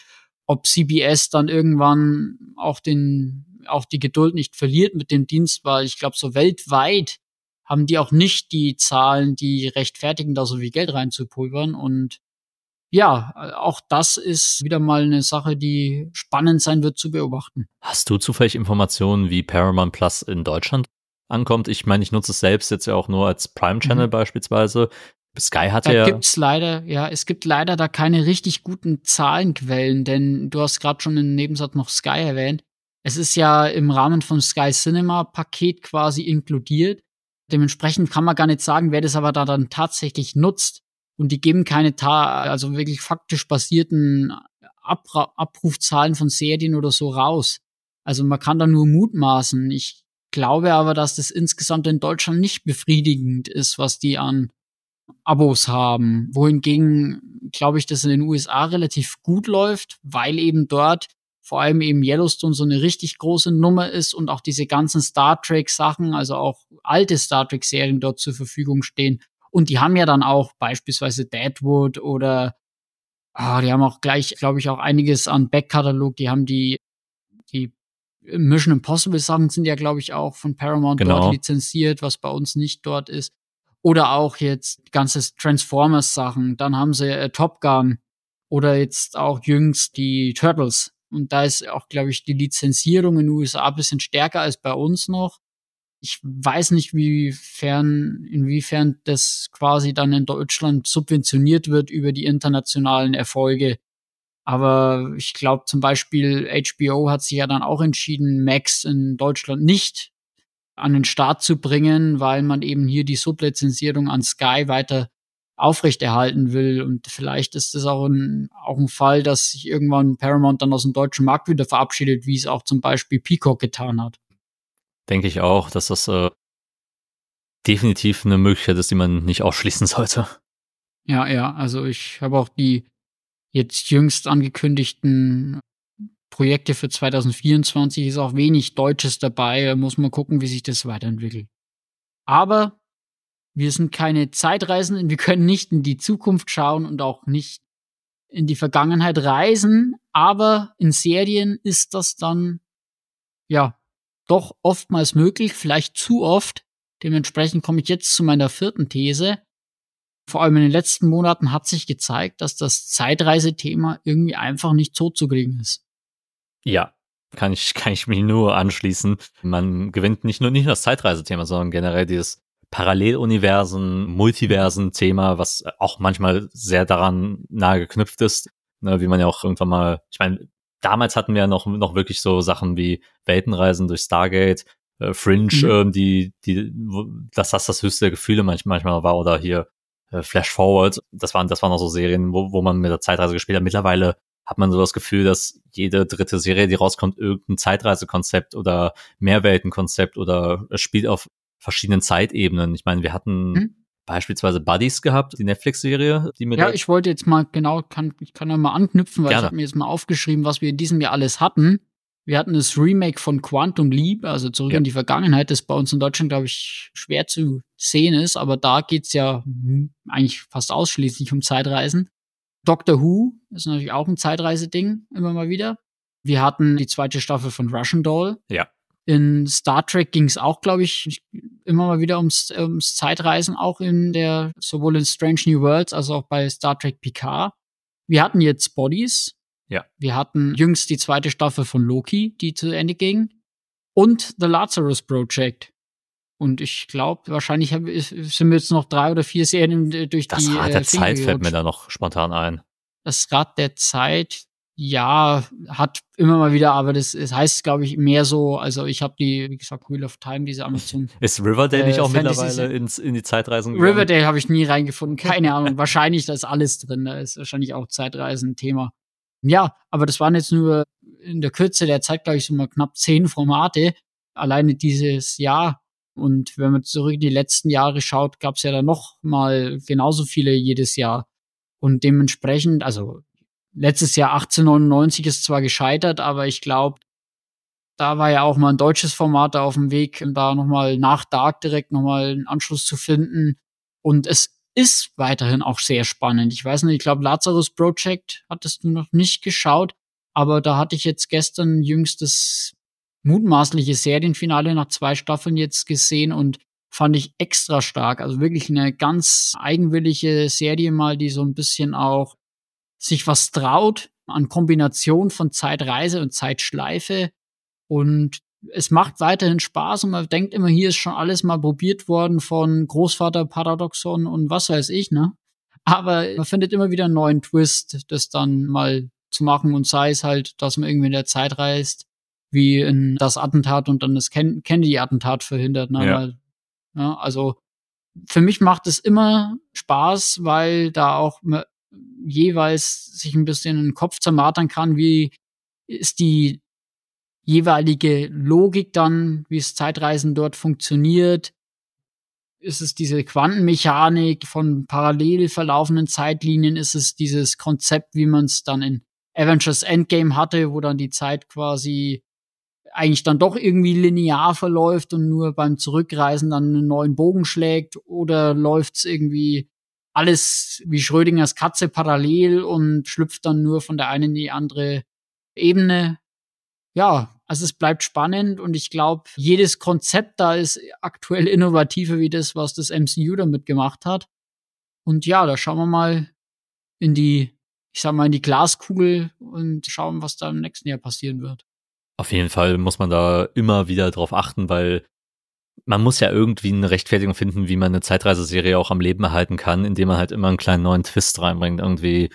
Ob CBS dann irgendwann auch den, auch die Geduld nicht verliert mit dem Dienst, weil ich glaube, so weltweit haben die auch nicht die Zahlen, die rechtfertigen, da so viel Geld reinzupulvern und ja, auch das ist wieder mal eine Sache, die spannend sein wird zu beobachten. Hast du zufällig Informationen, wie Paramount Plus in Deutschland ankommt. Ich meine, ich nutze es selbst jetzt ja auch nur als Prime Channel mhm. beispielsweise. Sky hat da ja. gibt's leider, ja, es gibt leider da keine richtig guten Zahlenquellen, denn du hast gerade schon im Nebensatz noch Sky erwähnt. Es ist ja im Rahmen vom Sky Cinema Paket quasi inkludiert. Dementsprechend kann man gar nicht sagen, wer das aber da dann tatsächlich nutzt. Und die geben keine, Ta also wirklich faktisch basierten Abra Abrufzahlen von Serien oder so raus. Also man kann da nur mutmaßen. Ich glaube aber, dass das insgesamt in Deutschland nicht befriedigend ist, was die an Abos haben. Wohingegen, glaube ich, das in den USA relativ gut läuft, weil eben dort vor allem eben Yellowstone so eine richtig große Nummer ist und auch diese ganzen Star Trek Sachen, also auch alte Star Trek Serien dort zur Verfügung stehen. Und die haben ja dann auch beispielsweise Deadwood oder ah, die haben auch gleich, glaube ich, auch einiges an Backkatalog. Die haben die die Mission Impossible Sachen sind ja, glaube ich, auch von Paramount genau. dort lizenziert, was bei uns nicht dort ist. Oder auch jetzt ganze Transformers Sachen. Dann haben sie äh, Top Gun oder jetzt auch jüngst die Turtles. Und da ist auch, glaube ich, die Lizenzierung in den USA ein bisschen stärker als bei uns noch. Ich weiß nicht, wiefern, inwiefern das quasi dann in Deutschland subventioniert wird über die internationalen Erfolge Aber ich glaube zum Beispiel HBO hat sich ja dann auch entschieden, Max in Deutschland nicht an den Start zu bringen, weil man eben hier die Sublizenzierung an Sky weiter aufrechterhalten will. Und vielleicht ist das auch ein, auch ein Fall, dass sich irgendwann Paramount dann aus dem deutschen Markt wieder verabschiedet, wie es auch zum Beispiel Peacock getan hat. Denke ich auch, dass das äh, definitiv eine Möglichkeit ist, die man nicht ausschließen sollte. Ja, ja, also ich habe auch die jetzt jüngst angekündigten Projekte für 2024 ist auch wenig Deutsches dabei. Da muss man gucken, wie sich das weiterentwickelt. Aber wir sind keine Zeitreisenden. Wir können nicht in die Zukunft schauen und auch nicht in die Vergangenheit reisen. Aber in Serien ist das dann, ja, doch oftmals möglich, vielleicht zu oft. Dementsprechend komme ich jetzt zu meiner vierten These. Vor allem in den letzten Monaten hat sich gezeigt, dass das Zeitreisethema irgendwie einfach nicht totzukriegen ist. Ja, kann ich, kann ich mich nur anschließen. Man gewinnt nicht nur nicht nur das Zeitreisethema, sondern generell dieses Paralleluniversen, Multiversen-Thema, was auch manchmal sehr daran nahe geknüpft ist, ne, wie man ja auch irgendwann mal, ich meine, damals hatten wir ja noch, noch wirklich so Sachen wie Weltenreisen durch Stargate, äh, Fringe, mhm. äh, die, die, dass das das höchste Gefühle manchmal, manchmal war, oder hier äh, Flash Forward, das waren, das waren auch so Serien, wo, wo man mit der Zeitreise gespielt hat. Mittlerweile hat man so das Gefühl, dass jede dritte Serie, die rauskommt, irgendein Zeitreisekonzept oder Mehrweltenkonzept oder spielt auf verschiedenen Zeitebenen. Ich meine, wir hatten hm? beispielsweise Buddies gehabt, die Netflix-Serie, die mit. Ja, ich wollte jetzt mal genau, kann, ich kann da mal anknüpfen, weil Gerne. ich habe mir jetzt mal aufgeschrieben, was wir in diesem Jahr alles hatten. Wir hatten das Remake von Quantum Leap, also zurück ja. in die Vergangenheit, das bei uns in Deutschland, glaube ich, schwer zu sehen ist, aber da geht's ja eigentlich fast ausschließlich um Zeitreisen. Doctor Who ist natürlich auch ein Zeitreiseding, immer mal wieder. Wir hatten die zweite Staffel von Russian Doll. Ja. In Star Trek ging es auch, glaube ich, immer mal wieder ums, ums Zeitreisen, auch in der, sowohl in Strange New Worlds als auch bei Star Trek Picard. Wir hatten jetzt Bodies. Ja. Wir hatten jüngst die zweite Staffel von Loki, die zu Ende ging. Und The Lazarus Project. Und ich glaube, wahrscheinlich sind wir jetzt noch drei oder vier Serien durch das die. Das Rad der äh, Zeit fällt mir da noch spontan ein. Das Rad der Zeit, ja, hat immer mal wieder, aber das, das heißt, glaube ich, mehr so, also ich habe die, wie gesagt, Wheel of Time, diese Amazon. Ist Riverdale äh, nicht auch Fantasy mittlerweile ins, in die Zeitreisen gegangen? Riverdale habe ich nie reingefunden, keine Ahnung. wahrscheinlich, da ist alles drin, da ist wahrscheinlich auch Zeitreisen ein Thema. Ja, aber das waren jetzt nur in der Kürze der Zeit, glaube ich, so mal knapp zehn Formate. Alleine dieses Jahr. Und wenn man zurück in die letzten Jahre schaut, gab es ja dann noch mal genauso viele jedes Jahr. Und dementsprechend, also letztes Jahr 1899 ist zwar gescheitert, aber ich glaube, da war ja auch mal ein deutsches Format auf dem Weg, da nochmal nach Dark direkt nochmal einen Anschluss zu finden. Und es ist weiterhin auch sehr spannend. Ich weiß nicht, ich glaube, Lazarus Project hattest du noch nicht geschaut, aber da hatte ich jetzt gestern jüngstes mutmaßliche Serienfinale nach zwei Staffeln jetzt gesehen und fand ich extra stark. Also wirklich eine ganz eigenwillige Serie mal, die so ein bisschen auch sich was traut an Kombination von Zeitreise und Zeitschleife. Und es macht weiterhin Spaß und man denkt immer, hier ist schon alles mal probiert worden von Großvater Paradoxon und was weiß ich, ne? Aber man findet immer wieder einen neuen Twist, das dann mal zu machen und sei es halt, dass man irgendwie in der Zeit reist, wie in das Attentat und dann das Kennedy-Attentat verhindert, ne? Ja. Weil, ja, also für mich macht es immer Spaß, weil da auch jeweils sich ein bisschen den Kopf zermartern kann, wie ist die jeweilige Logik dann, wie es Zeitreisen dort funktioniert. Ist es diese Quantenmechanik von parallel verlaufenden Zeitlinien? Ist es dieses Konzept, wie man es dann in Avengers Endgame hatte, wo dann die Zeit quasi eigentlich dann doch irgendwie linear verläuft und nur beim Zurückreisen dann einen neuen Bogen schlägt? Oder läuft es irgendwie alles wie Schrödingers Katze parallel und schlüpft dann nur von der einen in die andere Ebene. Ja, also es bleibt spannend und ich glaube, jedes Konzept da ist aktuell innovativer wie das, was das MCU damit gemacht hat. Und ja, da schauen wir mal in die, ich sag mal, in die Glaskugel und schauen, was da im nächsten Jahr passieren wird. Auf jeden Fall muss man da immer wieder drauf achten, weil man muss ja irgendwie eine Rechtfertigung finden, wie man eine Zeitreiseserie auch am Leben erhalten kann, indem man halt immer einen kleinen neuen Twist reinbringt. Irgendwie,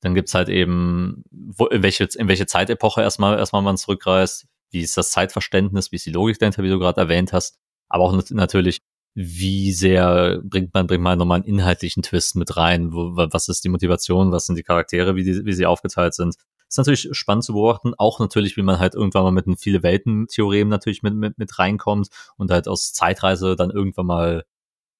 Dann gibt's halt eben, wo, in, welche, in welche Zeitepoche erstmal, erstmal man zurückreist, wie ist das Zeitverständnis, wie ist die Logik dahinter, wie du gerade erwähnt hast, aber auch natürlich, wie sehr bringt man, bringt man nochmal einen inhaltlichen Twist mit rein, wo, was ist die Motivation, was sind die Charaktere, wie, die, wie sie aufgeteilt sind. Ist natürlich spannend zu beobachten, auch natürlich, wie man halt irgendwann mal mit einem viele Welten-Theorem natürlich mit, mit, mit reinkommt und halt aus Zeitreise dann irgendwann mal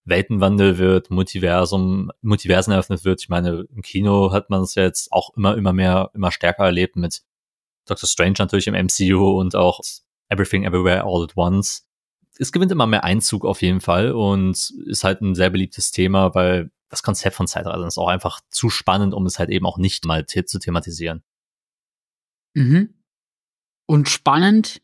Weltenwandel wird, Multiversum, Multiversen eröffnet wird. Ich meine, im Kino hat man es jetzt auch immer, immer mehr, immer stärker erlebt mit Doctor Strange natürlich im MCU und auch Everything Everywhere All at Once. Es gewinnt immer mehr Einzug auf jeden Fall und ist halt ein sehr beliebtes Thema, weil das Konzept von Zeitreisen ist auch einfach zu spannend, um es halt eben auch nicht mal zu thematisieren. Mhm. Und spannend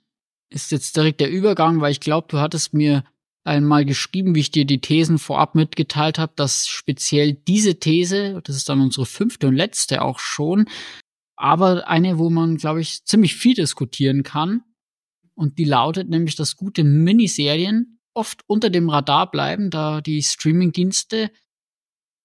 ist jetzt direkt der Übergang, weil ich glaube, du hattest mir einmal geschrieben, wie ich dir die Thesen vorab mitgeteilt habe, dass speziell diese These, das ist dann unsere fünfte und letzte auch schon, aber eine, wo man, glaube ich, ziemlich viel diskutieren kann. Und die lautet nämlich, dass gute Miniserien oft unter dem Radar bleiben, da die Streamingdienste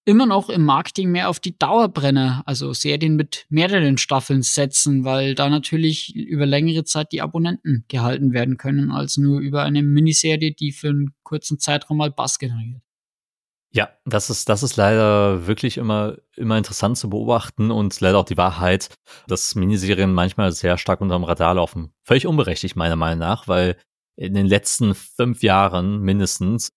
immer noch im Marketing mehr auf die Dauerbrenner, also Serien mit mehreren Staffeln setzen, weil da natürlich über längere Zeit die Abonnenten gehalten werden können, als nur über eine Miniserie, die für einen kurzen Zeitraum mal Bass generiert. Ja, das ist, das ist leider wirklich immer, immer interessant zu beobachten und leider auch die Wahrheit, dass Miniserien manchmal sehr stark unterm Radar laufen. Völlig unberechtigt, meiner Meinung nach, weil in den letzten fünf Jahren mindestens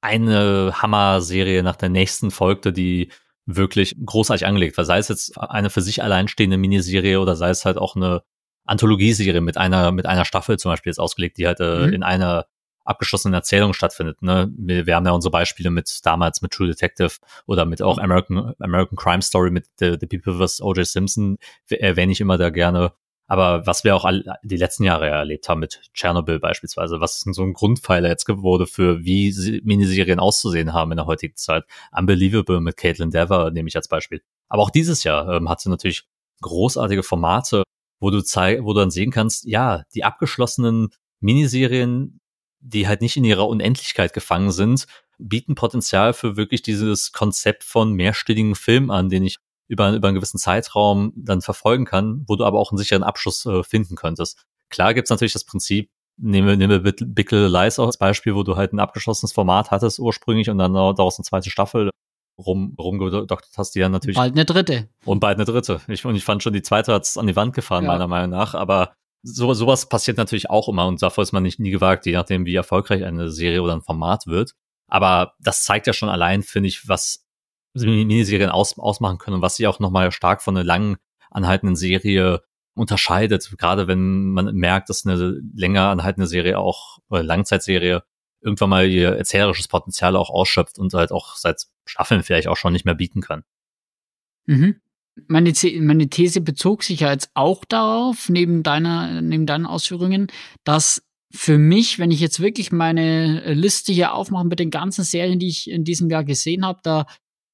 eine Hammer-Serie nach der nächsten folgte, die wirklich großartig angelegt war. Sei es jetzt eine für sich alleinstehende Miniserie oder sei es halt auch eine Anthologieserie mit einer, mit einer Staffel zum Beispiel jetzt ausgelegt, die halt äh, mhm. in einer abgeschlossenen Erzählung stattfindet. Ne? Wir, wir haben ja unsere Beispiele mit damals mit True Detective oder mit auch American, American Crime Story mit The, The People vs. O.J. Simpson erwähne ich immer da gerne. Aber was wir auch all, die letzten Jahre erlebt haben mit Chernobyl beispielsweise, was so ein Grundpfeiler jetzt wurde für wie Miniserien auszusehen haben in der heutigen Zeit. Unbelievable mit Caitlin Dever nehme ich als Beispiel. Aber auch dieses Jahr ähm, hat sie natürlich großartige Formate, wo du zeig, wo du dann sehen kannst, ja, die abgeschlossenen Miniserien, die halt nicht in ihrer Unendlichkeit gefangen sind, bieten Potenzial für wirklich dieses Konzept von mehrstündigen Film an, den ich über, über einen gewissen Zeitraum dann verfolgen kann, wo du aber auch einen sicheren Abschluss äh, finden könntest. Klar gibt's natürlich das Prinzip, nehme, nehme Big Little Lies als Beispiel, wo du halt ein abgeschlossenes Format hattest ursprünglich und dann daraus eine zweite Staffel rum, rumgedoktert hast, die ja natürlich. Bald eine dritte. Und bald eine dritte. Ich, und ich fand schon, die zweite hat's an die Wand gefahren, ja. meiner Meinung nach. Aber so, sowas passiert natürlich auch immer und davor ist man nicht nie gewagt, je nachdem, wie erfolgreich eine Serie oder ein Format wird. Aber das zeigt ja schon allein, finde ich, was Miniserien aus, ausmachen können und was sie auch nochmal stark von einer lang anhaltenden Serie unterscheidet. Gerade wenn man merkt, dass eine länger anhaltende Serie auch, oder Langzeitserie irgendwann mal ihr erzählerisches Potenzial auch ausschöpft und halt auch seit Staffeln vielleicht auch schon nicht mehr bieten kann. Mhm. Meine, meine These bezog sich ja jetzt auch darauf, neben deiner, neben deinen Ausführungen, dass für mich, wenn ich jetzt wirklich meine Liste hier aufmache mit den ganzen Serien, die ich in diesem Jahr gesehen habe, da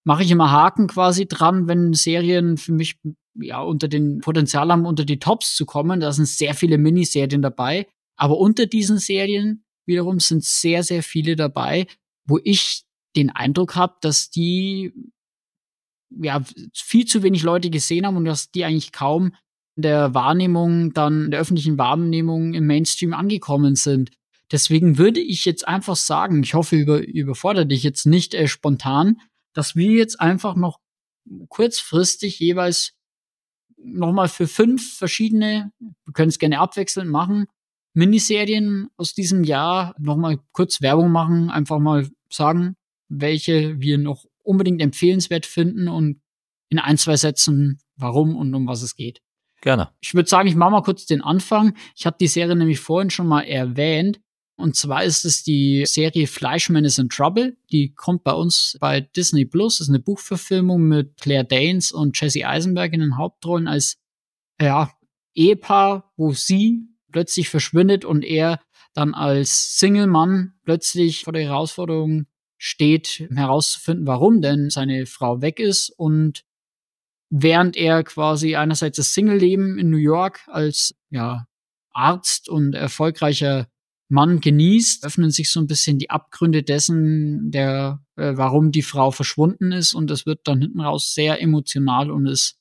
mache ich immer Haken quasi dran, wenn Serien für mich ja unter den Potenzial haben, unter die Tops zu kommen. Da sind sehr viele Miniserien dabei. Aber unter diesen Serien wiederum sind sehr, sehr viele dabei, wo ich den Eindruck habe, dass die ja viel zu wenig Leute gesehen haben und dass die eigentlich kaum in der Wahrnehmung dann in der öffentlichen Wahrnehmung im Mainstream angekommen sind. Deswegen würde ich jetzt einfach sagen, ich hoffe, über, überfordere dich jetzt nicht äh, spontan, dass wir jetzt einfach noch kurzfristig jeweils nochmal für fünf verschiedene, wir können es gerne abwechselnd machen, Miniserien aus diesem Jahr nochmal kurz Werbung machen, einfach mal sagen, welche wir noch unbedingt empfehlenswert finden und in ein, zwei Sätzen, warum und um was es geht. Gerne. Ich würde sagen, ich mache mal kurz den Anfang. Ich habe die Serie nämlich vorhin schon mal erwähnt. Und zwar ist es die Serie Fleischman is in Trouble. Die kommt bei uns bei Disney Plus. Das ist eine Buchverfilmung mit Claire Danes und Jesse Eisenberg in den Hauptrollen als ja, Ehepaar, wo sie plötzlich verschwindet und er dann als Single-Mann plötzlich vor der Herausforderung steht, herauszufinden, warum denn seine Frau weg ist und während er quasi einerseits das Single-Leben in New York als ja, Arzt und erfolgreicher Mann genießt, öffnen sich so ein bisschen die Abgründe dessen, der, äh, warum die Frau verschwunden ist und es wird dann hinten raus sehr emotional und ist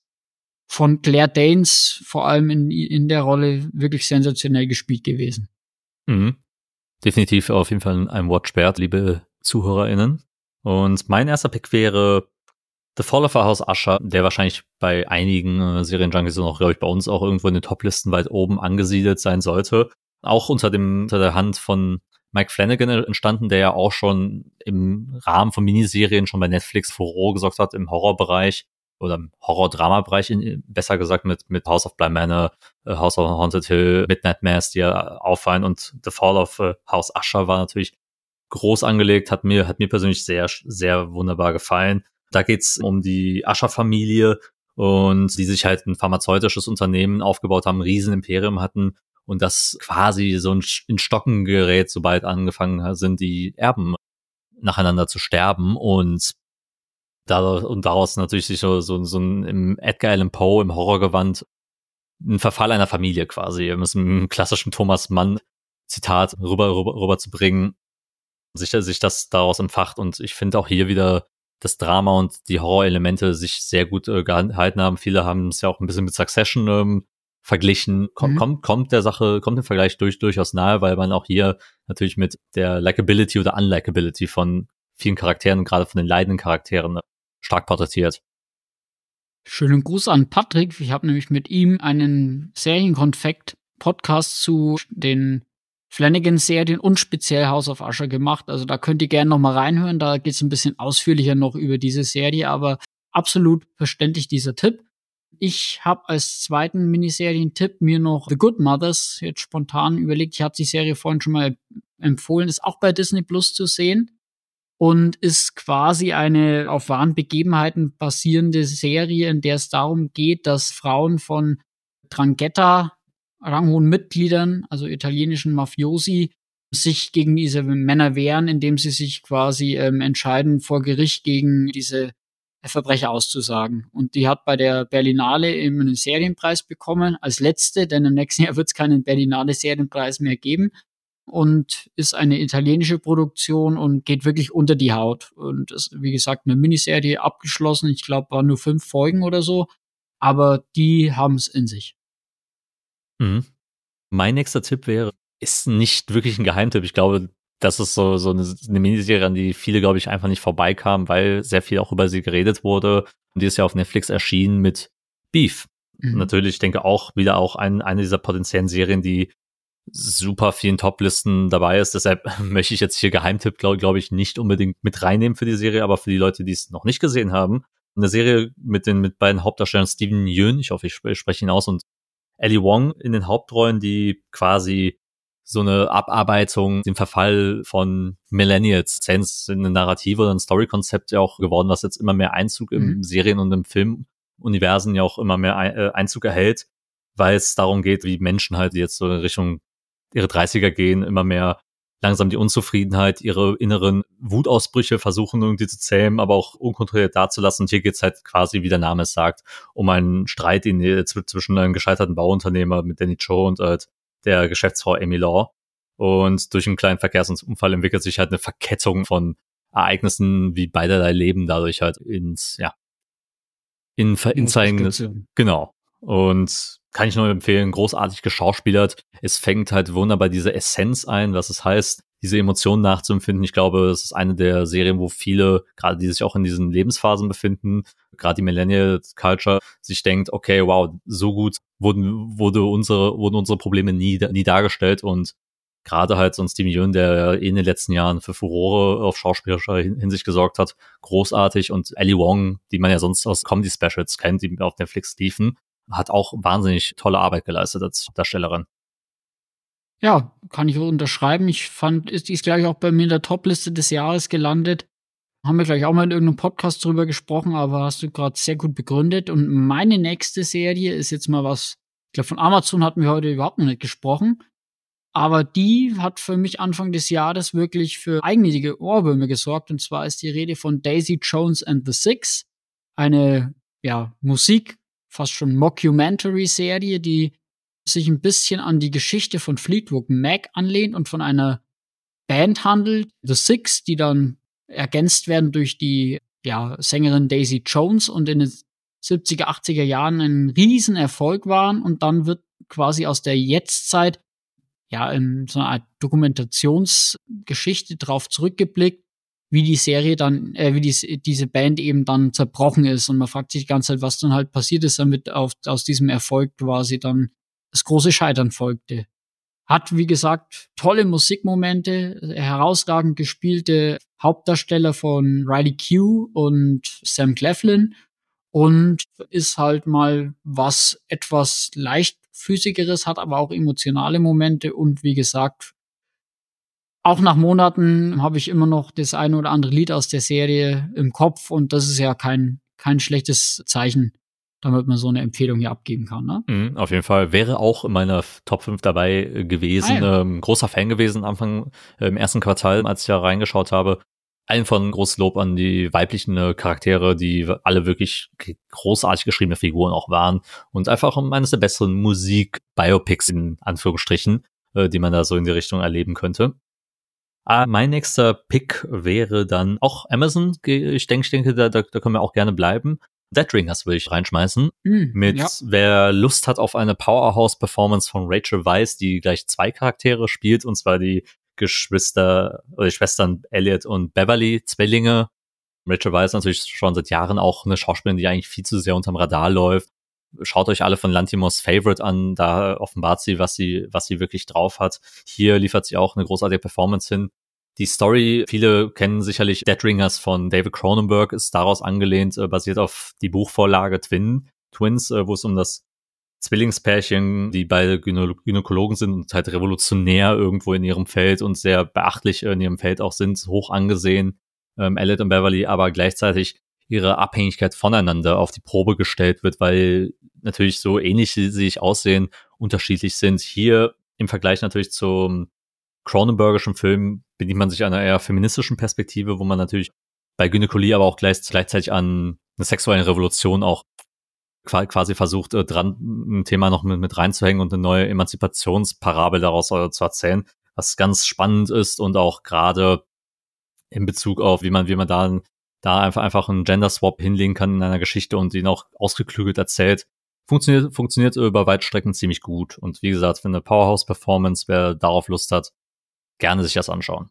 von Claire Danes vor allem in, in der Rolle wirklich sensationell gespielt gewesen. Mhm. Definitiv auf jeden Fall ein Watch wert, liebe ZuhörerInnen. Und mein erster Pick wäre The Fall of a House Usher, der wahrscheinlich bei einigen äh, Serienjunkies und auch, glaube ich, bei uns auch irgendwo in den Toplisten weit oben angesiedelt sein sollte. Auch unter dem, unter der Hand von Mike Flanagan entstanden, der ja auch schon im Rahmen von Miniserien schon bei Netflix Furore gesorgt hat im Horrorbereich oder im Horror-Drama-Bereich, besser gesagt mit, mit House of Bly Manor, uh, House of Haunted Hill, Midnight Mass, die ja auffallen und The Fall of uh, House Usher war natürlich groß angelegt, hat mir, hat mir persönlich sehr, sehr wunderbar gefallen. Da geht's um die Ascher-Familie und die sich halt ein pharmazeutisches Unternehmen aufgebaut haben, ein Riesenimperium hatten und das quasi so ein in Stocken gerät, sobald angefangen sind, die Erben nacheinander zu sterben und da, und daraus natürlich sich so, so, so ein im Edgar Allan Poe im Horrorgewand ein Verfall einer Familie quasi, um es im klassischen Thomas Mann Zitat rüber, rüber, rüber zu bringen, sich, sich das daraus entfacht und ich finde auch hier wieder das Drama und die Horrorelemente sich sehr gut äh, gehalten haben. Viele haben es ja auch ein bisschen mit Succession ähm, verglichen. Komm, mhm. kommt, kommt der Sache, kommt der Vergleich durch, durchaus nahe, weil man auch hier natürlich mit der Likability oder Unlikability von vielen Charakteren, gerade von den leidenden Charakteren, stark porträtiert. Schönen Gruß an Patrick. Ich habe nämlich mit ihm einen Serienkonfekt-Podcast zu den Flanagan-Serien und speziell House of Usher gemacht. Also da könnt ihr gerne noch mal reinhören. Da geht es ein bisschen ausführlicher noch über diese Serie, aber absolut verständlich dieser Tipp. Ich habe als zweiten Miniserien-Tipp mir noch The Good Mothers jetzt spontan überlegt. Ich hatte die Serie vorhin schon mal empfohlen, ist auch bei Disney Plus zu sehen und ist quasi eine auf wahren Begebenheiten basierende Serie, in der es darum geht, dass Frauen von Drangheta, ranghohen Mitgliedern, also italienischen Mafiosi, sich gegen diese Männer wehren, indem sie sich quasi ähm, entscheiden, vor Gericht gegen diese Verbrecher auszusagen. Und die hat bei der Berlinale eben einen Serienpreis bekommen, als letzte, denn im nächsten Jahr wird es keinen Berlinale Serienpreis mehr geben und ist eine italienische Produktion und geht wirklich unter die Haut. Und ist, wie gesagt, eine Miniserie abgeschlossen. Ich glaube, waren nur fünf Folgen oder so. Aber die haben es in sich. Mhm. Mein nächster Tipp wäre, ist nicht wirklich ein Geheimtipp. Ich glaube, das ist so, so eine, eine Miniserie, an die viele, glaube ich, einfach nicht vorbeikamen, weil sehr viel auch über sie geredet wurde. Und die ist ja auf Netflix erschienen mit Beef. Mhm. Natürlich, ich denke auch wieder auch ein, eine dieser potenziellen Serien, die super vielen Top-Listen dabei ist. Deshalb möchte ich jetzt hier Geheimtipp, glaube glaub ich, nicht unbedingt mit reinnehmen für die Serie, aber für die Leute, die es noch nicht gesehen haben. Eine Serie mit den mit beiden Hauptdarstellern Steven Yeun, ich hoffe, ich spreche ihn aus, und Ellie Wong in den Hauptrollen, die quasi so eine Abarbeitung, den Verfall von Millennials, Sense, eine Narrative oder ein Story-Konzept ja auch geworden, was jetzt immer mehr Einzug mhm. im Serien- und im Filmuniversen ja auch immer mehr äh, Einzug erhält, weil es darum geht, wie Menschen halt jetzt so in Richtung ihre 30er gehen, immer mehr langsam die Unzufriedenheit, ihre inneren Wutausbrüche versuchen irgendwie zu zähmen, aber auch unkontrolliert dazulassen. Und hier geht's halt quasi, wie der Name es sagt, um einen Streit in, zwischen einem gescheiterten Bauunternehmer mit Danny Cho und halt der Geschäftsfrau Amy Law. Und durch einen kleinen Verkehrsunfall entwickelt sich halt eine Verkettung von Ereignissen, wie beiderlei Leben dadurch halt ins, ja, in, in sein, genau. Und kann ich nur empfehlen, großartig geschauspielert. Es fängt halt wunderbar diese Essenz ein, was es heißt, diese Emotionen nachzuempfinden. Ich glaube, es ist eine der Serien, wo viele, gerade die sich auch in diesen Lebensphasen befinden, gerade die Millennial Culture, sich denkt, okay, wow, so gut wurden, wurde unsere, wurden unsere Probleme nie, nie dargestellt und gerade halt so ein Steven Yeun, der in den letzten Jahren für Furore auf schauspielerischer Hinsicht gesorgt hat, großartig und Ellie Wong, die man ja sonst aus Comedy Specials kennt, die auf Netflix liefen, hat auch wahnsinnig tolle Arbeit geleistet als Darstellerin. Ja, kann ich unterschreiben. Ich fand, ist, ist gleich auch bei mir in der Topliste des Jahres gelandet. Haben wir gleich auch mal in irgendeinem Podcast drüber gesprochen, aber hast du gerade sehr gut begründet. Und meine nächste Serie ist jetzt mal was, ich glaube, von Amazon hatten wir heute überhaupt noch nicht gesprochen. Aber die hat für mich Anfang des Jahres wirklich für eigennützige Ohrwürme gesorgt. Und zwar ist die Rede von Daisy Jones and the Six. Eine, ja, Musik, fast schon Mockumentary-Serie, die sich ein bisschen an die Geschichte von Fleetwood Mac anlehnt und von einer Band handelt, The Six, die dann ergänzt werden durch die ja, Sängerin Daisy Jones und in den 70er, 80er Jahren ein Riesenerfolg waren und dann wird quasi aus der Jetztzeit ja in so einer Art Dokumentationsgeschichte drauf zurückgeblickt, wie die Serie dann, äh, wie die, diese Band eben dann zerbrochen ist. Und man fragt sich die ganze Zeit, was dann halt passiert ist, damit auf, aus diesem Erfolg quasi dann das große Scheitern folgte. Hat, wie gesagt, tolle Musikmomente, herausragend gespielte Hauptdarsteller von Riley Q und Sam Cleflin und ist halt mal was etwas leichtfüßigeres, hat aber auch emotionale Momente und wie gesagt, auch nach Monaten habe ich immer noch das eine oder andere Lied aus der Serie im Kopf und das ist ja kein, kein schlechtes Zeichen, damit man so eine Empfehlung hier abgeben kann. Ne? Mhm, auf jeden Fall. Wäre auch in meiner Top 5 dabei äh, gewesen. Ah, ja. ähm, großer Fan gewesen Anfang äh, im ersten Quartal, als ich da reingeschaut habe. Allen von großes Lob an die weiblichen äh, Charaktere, die alle wirklich großartig geschriebene Figuren auch waren und einfach um eines der besseren Musik-Biopics in Anführungsstrichen, äh, die man da so in die Richtung erleben könnte. Ah, mein nächster Pick wäre dann auch Amazon. Ich denke, ich denke, da, da, da können wir auch gerne bleiben. Dead Ringers will ich reinschmeißen. Mm, mit, ja. wer Lust hat auf eine Powerhouse-Performance von Rachel Weisz, die gleich zwei Charaktere spielt, und zwar die Geschwister oder die Schwestern Elliot und Beverly, Zwillinge. Rachel Weisz natürlich schon seit Jahren auch eine Schauspielerin, die eigentlich viel zu sehr unterm Radar läuft. Schaut euch alle von Lantimos Favorite an, da offenbart sie, was sie, was sie wirklich drauf hat. Hier liefert sie auch eine großartige Performance hin. Die Story, viele kennen sicherlich Dead Ringers von David Cronenberg, ist daraus angelehnt, äh, basiert auf die Buchvorlage Twin, Twins, äh, wo es um das Zwillingspärchen, die beide Gynä Gynäkologen sind und halt revolutionär irgendwo in ihrem Feld und sehr beachtlich in ihrem Feld auch sind, hoch angesehen, ähm, Elliot und Beverly, aber gleichzeitig ihre Abhängigkeit voneinander auf die Probe gestellt wird, weil natürlich so ähnlich sie sich aussehen, unterschiedlich sind. Hier im Vergleich natürlich zum Cronenbergischen Film bedient man sich einer eher feministischen Perspektive, wo man natürlich bei Gynäkolie aber auch gleich, gleichzeitig an eine sexuelle Revolution auch quasi versucht, äh, dran ein Thema noch mit, mit reinzuhängen und eine neue Emanzipationsparabel daraus äh, zu erzählen, was ganz spannend ist und auch gerade in Bezug auf, wie man, wie man da, da einfach, einfach einen Gender Swap hinlegen kann in einer Geschichte und ihn auch ausgeklügelt erzählt. Funktioniert, funktioniert über Weitstrecken ziemlich gut. Und wie gesagt, für eine Powerhouse-Performance, wer darauf Lust hat, gerne sich das anschauen.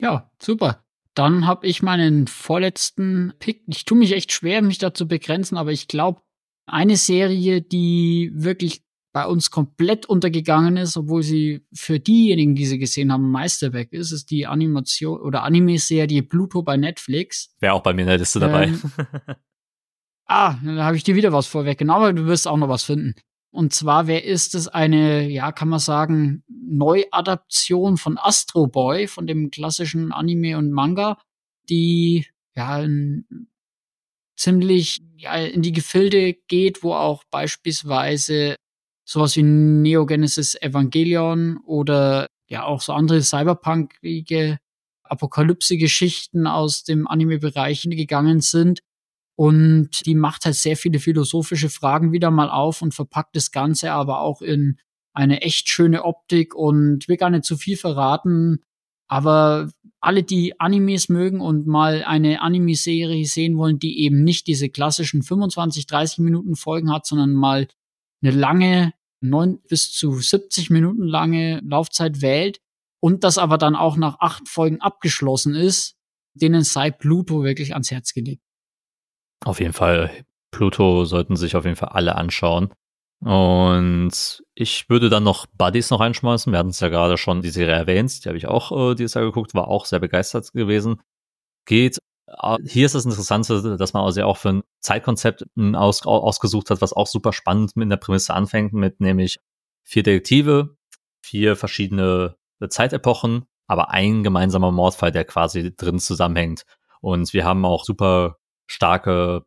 Ja, super. Dann habe ich meinen vorletzten Pick. Ich tue mich echt schwer, mich da zu begrenzen, aber ich glaube, eine Serie, die wirklich bei uns komplett untergegangen ist, obwohl sie für diejenigen, die sie gesehen haben, Meisterwerk ist, ist die Animation oder Anime-Serie Pluto bei Netflix. Wäre auch bei mir in der Liste dabei. Ähm, ah, da habe ich dir wieder was vorweggenommen, aber du wirst auch noch was finden. Und zwar, wer ist es eine, ja, kann man sagen, Neuadaption von Astro Boy, von dem klassischen Anime und Manga, die ja in, ziemlich ja, in die Gefilde geht, wo auch beispielsweise sowas wie Neo Genesis Evangelion oder ja auch so andere cyberpunkige Apokalypse-Geschichten aus dem Anime-Bereich gegangen sind und die macht halt sehr viele philosophische Fragen wieder mal auf und verpackt das Ganze aber auch in eine echt schöne Optik und will gar nicht zu viel verraten. Aber alle, die Animes mögen und mal eine Anime-Serie sehen wollen, die eben nicht diese klassischen 25, 30 Minuten Folgen hat, sondern mal eine lange, neun bis zu 70 Minuten lange Laufzeit wählt und das aber dann auch nach acht Folgen abgeschlossen ist, denen sei Pluto wirklich ans Herz gelegt. Auf jeden Fall. Pluto sollten sich auf jeden Fall alle anschauen. Und ich würde dann noch Buddies noch reinschmeißen. Wir hatten es ja gerade schon die Serie erwähnt. Die habe ich auch äh, dieses Jahr geguckt, war auch sehr begeistert gewesen. Geht. Äh, hier ist das Interessante, dass man also auch für ein Zeitkonzept aus, ausgesucht hat, was auch super spannend mit der Prämisse anfängt, mit nämlich vier Detektive, vier verschiedene Zeitepochen, aber ein gemeinsamer Mordfall, der quasi drin zusammenhängt. Und wir haben auch super starke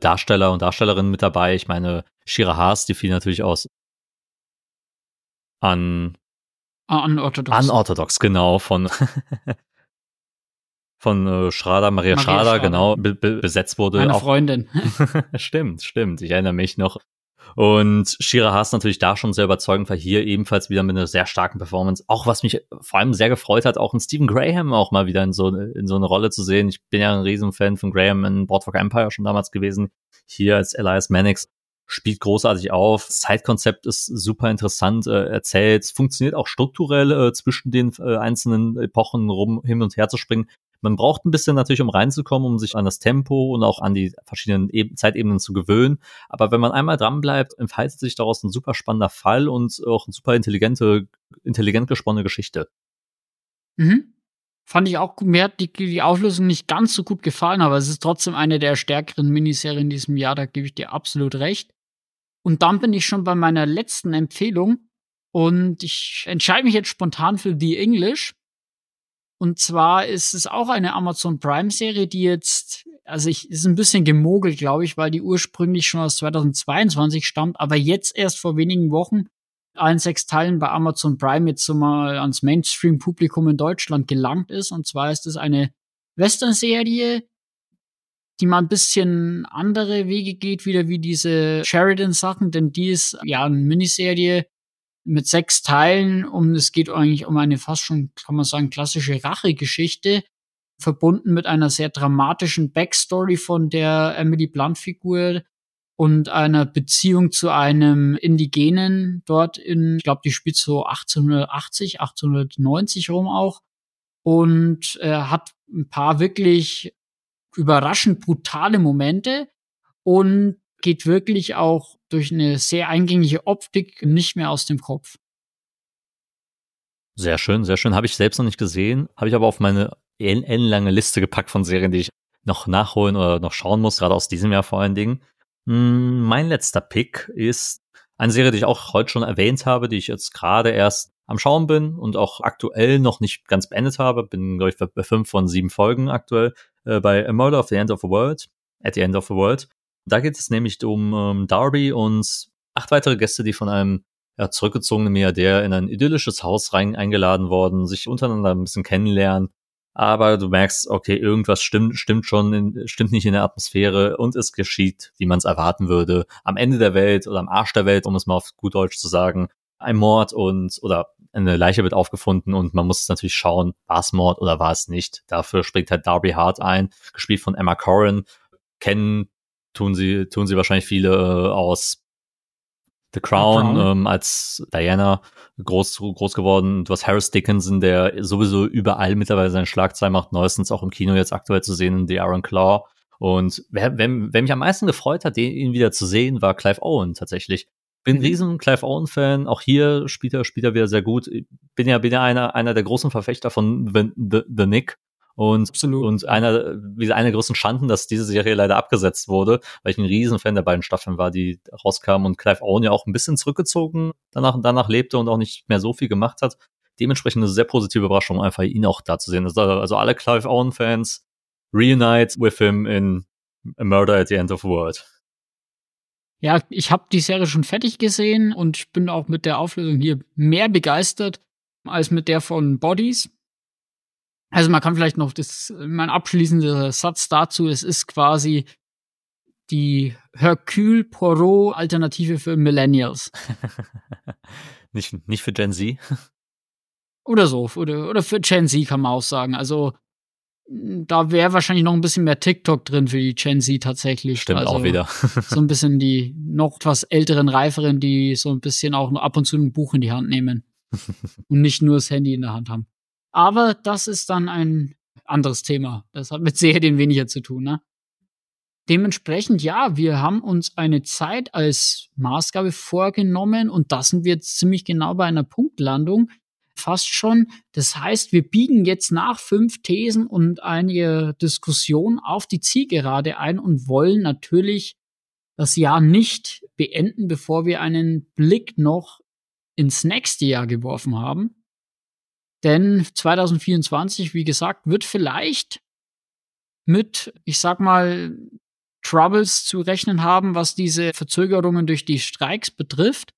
Darsteller und Darstellerinnen mit dabei. Ich meine, Shira Haas, die fiel natürlich aus an Unorthodox. Unorthodox, genau, von von äh, Schrader, Maria, Maria Schrader, genau, be be besetzt wurde. Meine auch. Freundin. stimmt, stimmt. Ich erinnere mich noch. Und Shira Haas natürlich da schon sehr überzeugend, weil hier ebenfalls wieder mit einer sehr starken Performance. Auch was mich vor allem sehr gefreut hat, auch einen Stephen Graham auch mal wieder in so, in so eine Rolle zu sehen. Ich bin ja ein Riesenfan von Graham in Boardwalk Empire schon damals gewesen. Hier als Elias Mannix spielt großartig auf. Das Zeitkonzept ist super interessant äh, erzählt. Es funktioniert auch strukturell äh, zwischen den äh, einzelnen Epochen rum hin und her zu springen. Man braucht ein bisschen natürlich, um reinzukommen, um sich an das Tempo und auch an die verschiedenen e Zeitebenen zu gewöhnen. Aber wenn man einmal dran bleibt, entfaltet sich daraus ein super spannender Fall und auch eine super intelligente, intelligent gesponnene Geschichte. Mhm. Fand ich auch, mir hat die, die Auflösung nicht ganz so gut gefallen, aber es ist trotzdem eine der stärkeren Miniserien in diesem Jahr, da gebe ich dir absolut recht. Und dann bin ich schon bei meiner letzten Empfehlung und ich entscheide mich jetzt spontan für The English. Und zwar ist es auch eine Amazon Prime Serie, die jetzt, also ich, ist ein bisschen gemogelt, glaube ich, weil die ursprünglich schon aus 2022 stammt, aber jetzt erst vor wenigen Wochen allen sechs Teilen bei Amazon Prime jetzt so mal ans Mainstream-Publikum in Deutschland gelangt ist. Und zwar ist es eine Western-Serie, die mal ein bisschen andere Wege geht, wieder wie diese Sheridan-Sachen, denn die ist ja eine Miniserie mit sechs Teilen und es geht eigentlich um eine fast schon, kann man sagen, klassische Rachegeschichte, verbunden mit einer sehr dramatischen Backstory von der Emily Blunt-Figur und einer Beziehung zu einem Indigenen dort in, ich glaube, die spielt so 1880, 1890 rum auch und äh, hat ein paar wirklich überraschend brutale Momente und geht wirklich auch durch eine sehr eingängige Optik nicht mehr aus dem Kopf. Sehr schön, sehr schön. Habe ich selbst noch nicht gesehen, habe ich aber auf meine ellenlange Liste gepackt von Serien, die ich noch nachholen oder noch schauen muss, gerade aus diesem Jahr vor allen Dingen. Hm, mein letzter Pick ist eine Serie, die ich auch heute schon erwähnt habe, die ich jetzt gerade erst am Schauen bin und auch aktuell noch nicht ganz beendet habe. Bin, glaube ich, bei fünf von sieben Folgen aktuell äh, bei A Murder of the End of the World. At the End of the World. Da geht es nämlich um ähm, Darby und acht weitere Gäste, die von einem ja, zurückgezogenen Milliardär in ein idyllisches Haus rein eingeladen worden, sich untereinander ein bisschen kennenlernen. Aber du merkst, okay, irgendwas stimmt, stimmt schon, in, stimmt nicht in der Atmosphäre und es geschieht, wie man es erwarten würde. Am Ende der Welt oder am Arsch der Welt, um es mal auf gut Deutsch zu sagen, ein Mord und oder eine Leiche wird aufgefunden und man muss natürlich schauen, war es Mord oder war es nicht. Dafür springt halt Darby Hart ein, gespielt von Emma Corrin. Kennen tun sie, tun sie wahrscheinlich viele äh, aus The Crown, The Crown. Ähm, als Diana groß, groß geworden. Du hast Harris Dickinson, der sowieso überall mittlerweile seine Schlagzeilen macht, neuestens auch im Kino jetzt aktuell zu sehen in The Iron Claw. Und wer, wer, wer mich am meisten gefreut hat, den, ihn wieder zu sehen, war Clive Owen tatsächlich bin ein mhm. riesen Clive Owen-Fan. Auch hier spielt er, spielt er wieder sehr gut. Bin ja, bin ja einer, einer der großen Verfechter von The, The, The Nick. Und, Absolut. und einer, wie einer der größten Schanden, dass diese Serie leider abgesetzt wurde, weil ich ein Riesenfan der beiden Staffeln war, die rauskamen und Clive Owen ja auch ein bisschen zurückgezogen danach, danach lebte und auch nicht mehr so viel gemacht hat. Dementsprechend eine sehr positive Überraschung, einfach ihn auch da zu sehen. Also, also alle Clive Owen-Fans reunite with him in A Murder at the End of the World. Ja, ich habe die Serie schon fertig gesehen und ich bin auch mit der Auflösung hier mehr begeistert als mit der von Bodies. Also man kann vielleicht noch das, mein abschließender Satz dazu, es ist quasi die Hercule Poirot Alternative für Millennials. nicht, nicht für Gen Z. Oder so, oder, oder für Gen Z kann man auch sagen. Also da wäre wahrscheinlich noch ein bisschen mehr TikTok drin für die Gen Z tatsächlich. Stimmt also, auch wieder. so ein bisschen die noch etwas älteren, reiferen, die so ein bisschen auch nur ab und zu ein Buch in die Hand nehmen und nicht nur das Handy in der Hand haben. Aber das ist dann ein anderes Thema. Das hat mit Serien weniger zu tun, ne? Dementsprechend, ja, wir haben uns eine Zeit als Maßgabe vorgenommen und da sind wir jetzt ziemlich genau bei einer Punktlandung fast schon. Das heißt, wir biegen jetzt nach fünf Thesen und einige Diskussionen auf die Zielgerade ein und wollen natürlich das Jahr nicht beenden, bevor wir einen Blick noch ins nächste Jahr geworfen haben. Denn 2024, wie gesagt, wird vielleicht mit, ich sag mal, Troubles zu rechnen haben, was diese Verzögerungen durch die Streiks betrifft.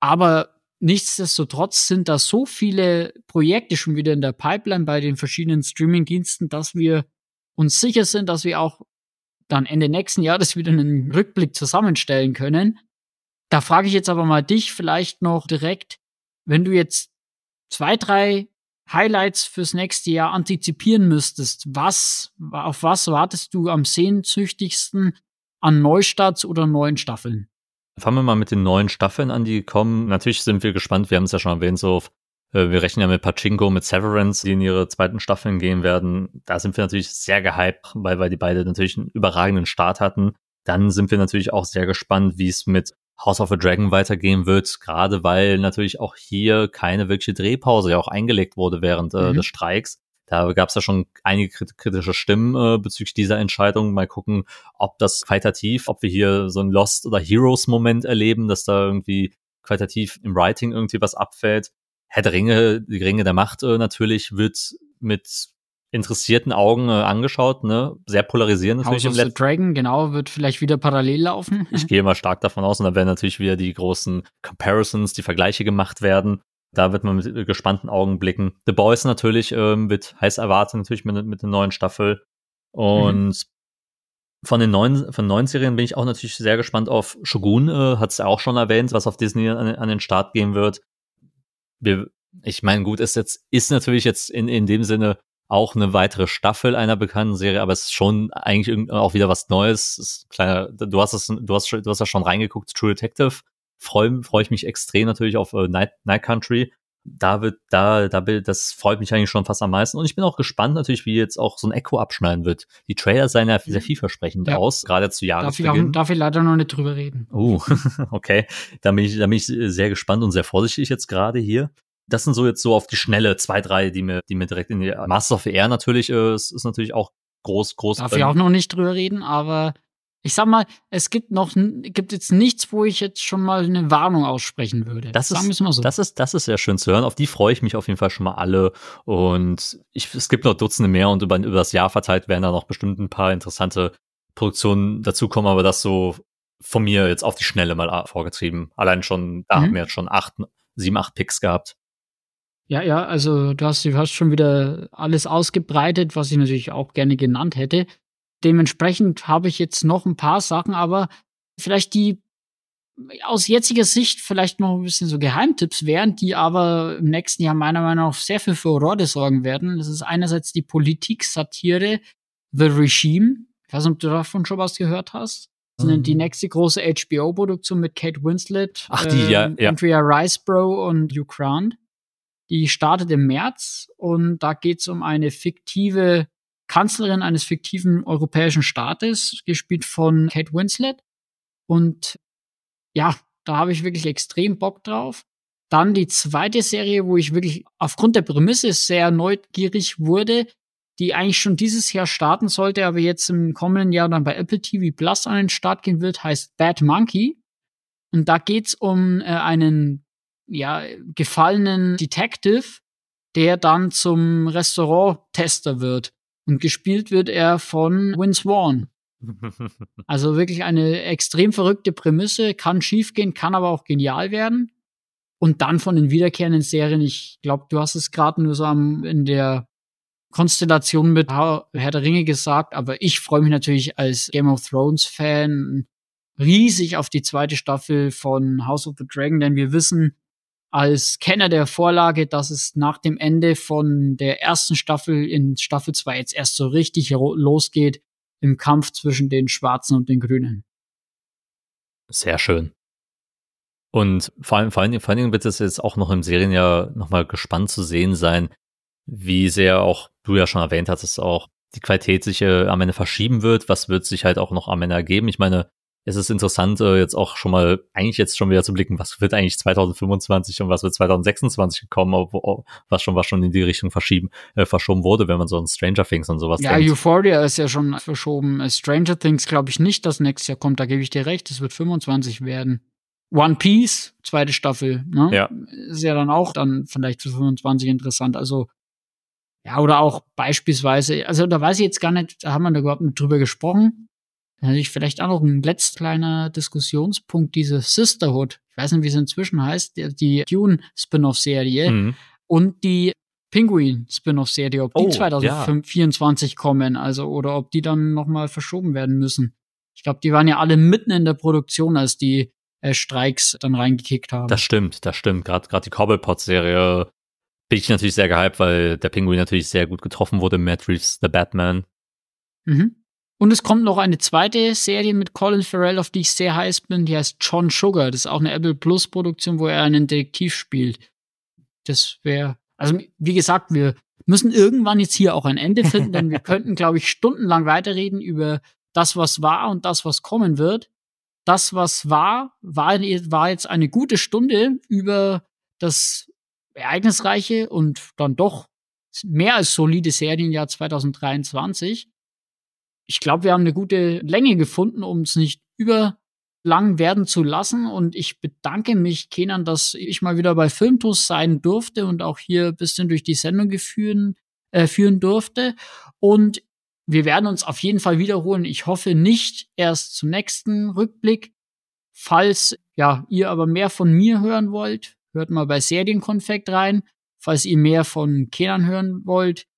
Aber Nichtsdestotrotz sind da so viele Projekte schon wieder in der Pipeline bei den verschiedenen Streaming-Diensten, dass wir uns sicher sind, dass wir auch dann Ende nächsten Jahres wieder einen Rückblick zusammenstellen können. Da frage ich jetzt aber mal dich vielleicht noch direkt, wenn du jetzt zwei, drei Highlights fürs nächste Jahr antizipieren müsstest, was, auf was wartest du am sehnsüchtigsten an Neustarts oder neuen Staffeln? Fangen wir mal mit den neuen Staffeln an, die kommen. Natürlich sind wir gespannt, wir haben es ja schon erwähnt, so äh, wir rechnen ja mit Pachinko, mit Severance, die in ihre zweiten Staffeln gehen werden. Da sind wir natürlich sehr gehypt, weil, weil die beide natürlich einen überragenden Start hatten. Dann sind wir natürlich auch sehr gespannt, wie es mit House of a Dragon weitergehen wird, gerade weil natürlich auch hier keine wirkliche Drehpause ja auch eingelegt wurde während äh, mhm. des Streiks. Da gab es ja schon einige kritische Stimmen äh, bezüglich dieser Entscheidung. Mal gucken, ob das qualitativ, ob wir hier so ein Lost- oder Heroes-Moment erleben, dass da irgendwie qualitativ im Writing irgendwie was abfällt. Herr der Ringe, die Ringe der Macht äh, natürlich wird mit interessierten Augen äh, angeschaut, ne? Sehr polarisierend natürlich House of the Dragon, genau, wird vielleicht wieder parallel laufen. Ich gehe mal stark davon aus und da werden natürlich wieder die großen Comparisons, die Vergleiche gemacht werden. Da wird man mit gespannten Augen blicken. The Boys natürlich ähm, wird heiß erwartet, natürlich mit, mit der neuen Staffel. Und mhm. von den neuen, von neuen Serien bin ich auch natürlich sehr gespannt auf Shogun, äh, hat es ja auch schon erwähnt, was auf Disney an, an den Start gehen wird. Wir, ich meine, gut, ist jetzt, ist natürlich jetzt in, in dem Sinne auch eine weitere Staffel einer bekannten Serie, aber es ist schon eigentlich auch wieder was Neues. Kleiner, du hast es, du hast, du hast ja schon reingeguckt, True Detective. Freue freu ich mich extrem natürlich auf äh, Night, Night Country. Da wird, da, da, das freut mich eigentlich schon fast am meisten. Und ich bin auch gespannt natürlich, wie jetzt auch so ein Echo abschneiden wird. Die Trailer sehen ja sehr mhm. vielversprechend ja. aus, gerade zu Jahresbeginn. Darf ich, auch, darf ich leider noch nicht drüber reden. Oh, okay. Da bin ich, da bin ich sehr gespannt und sehr vorsichtig jetzt gerade hier das sind so jetzt so auf die Schnelle zwei, drei, die mir, die mir direkt in die Masters of Air natürlich äh, ist, ist natürlich auch groß, groß. Darf ich auch noch nicht drüber reden, aber ich sag mal, es gibt noch, gibt jetzt nichts, wo ich jetzt schon mal eine Warnung aussprechen würde. Das Sagen ist, so. das ist, das ist sehr schön zu hören. Auf die freue ich mich auf jeden Fall schon mal alle. Und ich, es gibt noch Dutzende mehr und über, über das Jahr verteilt werden da noch bestimmt ein paar interessante Produktionen dazukommen, aber das so von mir jetzt auf die Schnelle mal vorgetrieben. Allein schon, da mhm. haben wir jetzt schon acht, sieben, acht Picks gehabt. Ja, ja, also du hast, du hast schon wieder alles ausgebreitet, was ich natürlich auch gerne genannt hätte. Dementsprechend habe ich jetzt noch ein paar Sachen, aber vielleicht die aus jetziger Sicht vielleicht noch ein bisschen so Geheimtipps wären, die aber im nächsten Jahr meiner Meinung nach sehr viel Furore sorgen werden. Das ist einerseits die Politik-Satire The Regime. Ich weiß nicht, ob du davon schon was gehört hast. Das ist die mhm. nächste große HBO-Produktion mit Kate Winslet, Ach, die, äh, ja, ja. Andrea Ricebro und Hugh Grant. Die startet im März und da geht es um eine fiktive Kanzlerin eines fiktiven europäischen Staates, gespielt von Kate Winslet. Und ja, da habe ich wirklich extrem Bock drauf. Dann die zweite Serie, wo ich wirklich aufgrund der Prämisse sehr neugierig wurde, die eigentlich schon dieses Jahr starten sollte, aber jetzt im kommenden Jahr dann bei Apple TV Plus an den Start gehen wird, heißt Bad Monkey. Und da geht's um äh, einen ja, gefallenen Detective, der dann zum Restaurant-Tester wird. Und gespielt wird er von Vince Vaughn. Also wirklich eine extrem verrückte Prämisse, kann schiefgehen, kann aber auch genial werden. Und dann von den wiederkehrenden Serien, ich glaube, du hast es gerade nur so am, in der Konstellation mit Herr der Ringe gesagt, aber ich freue mich natürlich als Game of Thrones Fan riesig auf die zweite Staffel von House of the Dragon, denn wir wissen, als Kenner der Vorlage, dass es nach dem Ende von der ersten Staffel in Staffel 2 jetzt erst so richtig losgeht im Kampf zwischen den Schwarzen und den Grünen. Sehr schön. Und vor allem, vor allen, vor allen Dingen wird es jetzt auch noch im Serienjahr nochmal gespannt zu sehen sein, wie sehr auch du ja schon erwähnt hast, dass auch die Qualität sich äh, am Ende verschieben wird. Was wird sich halt auch noch am Ende ergeben? Ich meine, es ist interessant, äh, jetzt auch schon mal, eigentlich jetzt schon wieder zu blicken, was wird eigentlich 2025 und was wird 2026 kommen, was schon, was schon in die Richtung verschieben, äh, verschoben wurde, wenn man so an Stranger Things und sowas ja, denkt. Ja, Euphoria ist ja schon verschoben. Äh, Stranger Things glaube ich nicht, dass nächstes Jahr kommt, da gebe ich dir recht, es wird 25 werden. One Piece, zweite Staffel, ne? Ja. Ist ja dann auch dann vielleicht für 25 interessant. Also, ja, oder auch beispielsweise, also da weiß ich jetzt gar nicht, da haben wir da überhaupt nicht drüber gesprochen. Natürlich vielleicht auch noch ein letzter kleiner Diskussionspunkt, diese Sisterhood. Ich weiß nicht, wie es inzwischen heißt, die, die Dune-Spin-off-Serie mhm. und die Penguin-Spin-off-Serie, ob die oh, 2024 ja. kommen, also oder ob die dann nochmal verschoben werden müssen. Ich glaube, die waren ja alle mitten in der Produktion, als die äh, Streiks dann reingekickt haben. Das stimmt, das stimmt. Gerade gerade die Cobblepot-Serie bin ich natürlich sehr gehypt, weil der Pinguin natürlich sehr gut getroffen wurde. Matt Reeves, The Batman. Mhm. Und es kommt noch eine zweite Serie mit Colin Farrell, auf die ich sehr heiß bin. Die heißt John Sugar. Das ist auch eine Apple Plus Produktion, wo er einen Detektiv spielt. Das wäre, also wie gesagt, wir müssen irgendwann jetzt hier auch ein Ende finden, denn wir könnten, glaube ich, stundenlang weiterreden über das, was war und das, was kommen wird. Das, was war, war, war jetzt eine gute Stunde über das ereignisreiche und dann doch mehr als solide Serienjahr 2023 ich glaube, wir haben eine gute Länge gefunden, um es nicht überlang werden zu lassen. Und ich bedanke mich, Kenan, dass ich mal wieder bei Filmtus sein durfte und auch hier ein bisschen durch die Sendung geführen, äh, führen durfte. Und wir werden uns auf jeden Fall wiederholen. Ich hoffe nicht erst zum nächsten Rückblick. Falls ja ihr aber mehr von mir hören wollt, hört mal bei Serienkonfekt rein. Falls ihr mehr von Kenan hören wollt,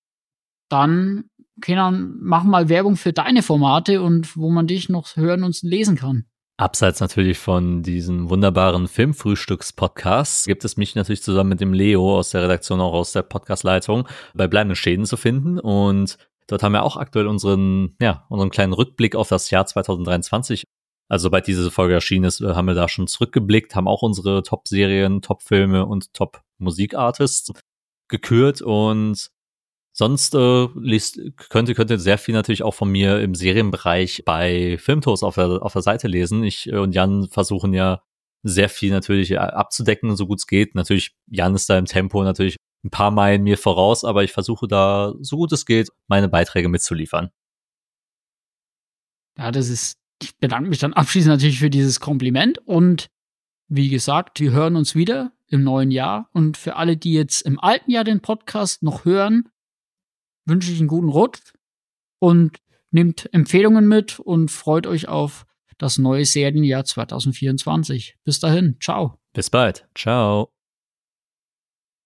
dann Kenan, mach mal Werbung für deine Formate und wo man dich noch hören und lesen kann. Abseits natürlich von diesem wunderbaren Filmfrühstücks-Podcast gibt es mich natürlich zusammen mit dem Leo aus der Redaktion, auch aus der Podcastleitung, bei bleibenden Schäden zu finden. Und dort haben wir auch aktuell unseren, ja, unseren kleinen Rückblick auf das Jahr 2023. Also sobald diese Folge erschienen ist, haben wir da schon zurückgeblickt, haben auch unsere Top-Serien, Top-Filme und Top-Musikartists gekürt und Sonst äh, liest, könnte, könnte sehr viel natürlich auch von mir im Serienbereich bei Filmtours auf der, auf der Seite lesen. Ich äh, und Jan versuchen ja sehr viel natürlich äh, abzudecken, so gut es geht. Natürlich, Jan ist da im Tempo natürlich ein paar Meilen mir voraus, aber ich versuche da, so gut es geht, meine Beiträge mitzuliefern. Ja, das ist, ich bedanke mich dann abschließend natürlich für dieses Kompliment und wie gesagt, wir hören uns wieder im neuen Jahr und für alle, die jetzt im alten Jahr den Podcast noch hören, wünsche ich einen guten Rutsch und nehmt Empfehlungen mit und freut euch auf das neue Serienjahr 2024. Bis dahin, ciao. Bis bald. Ciao.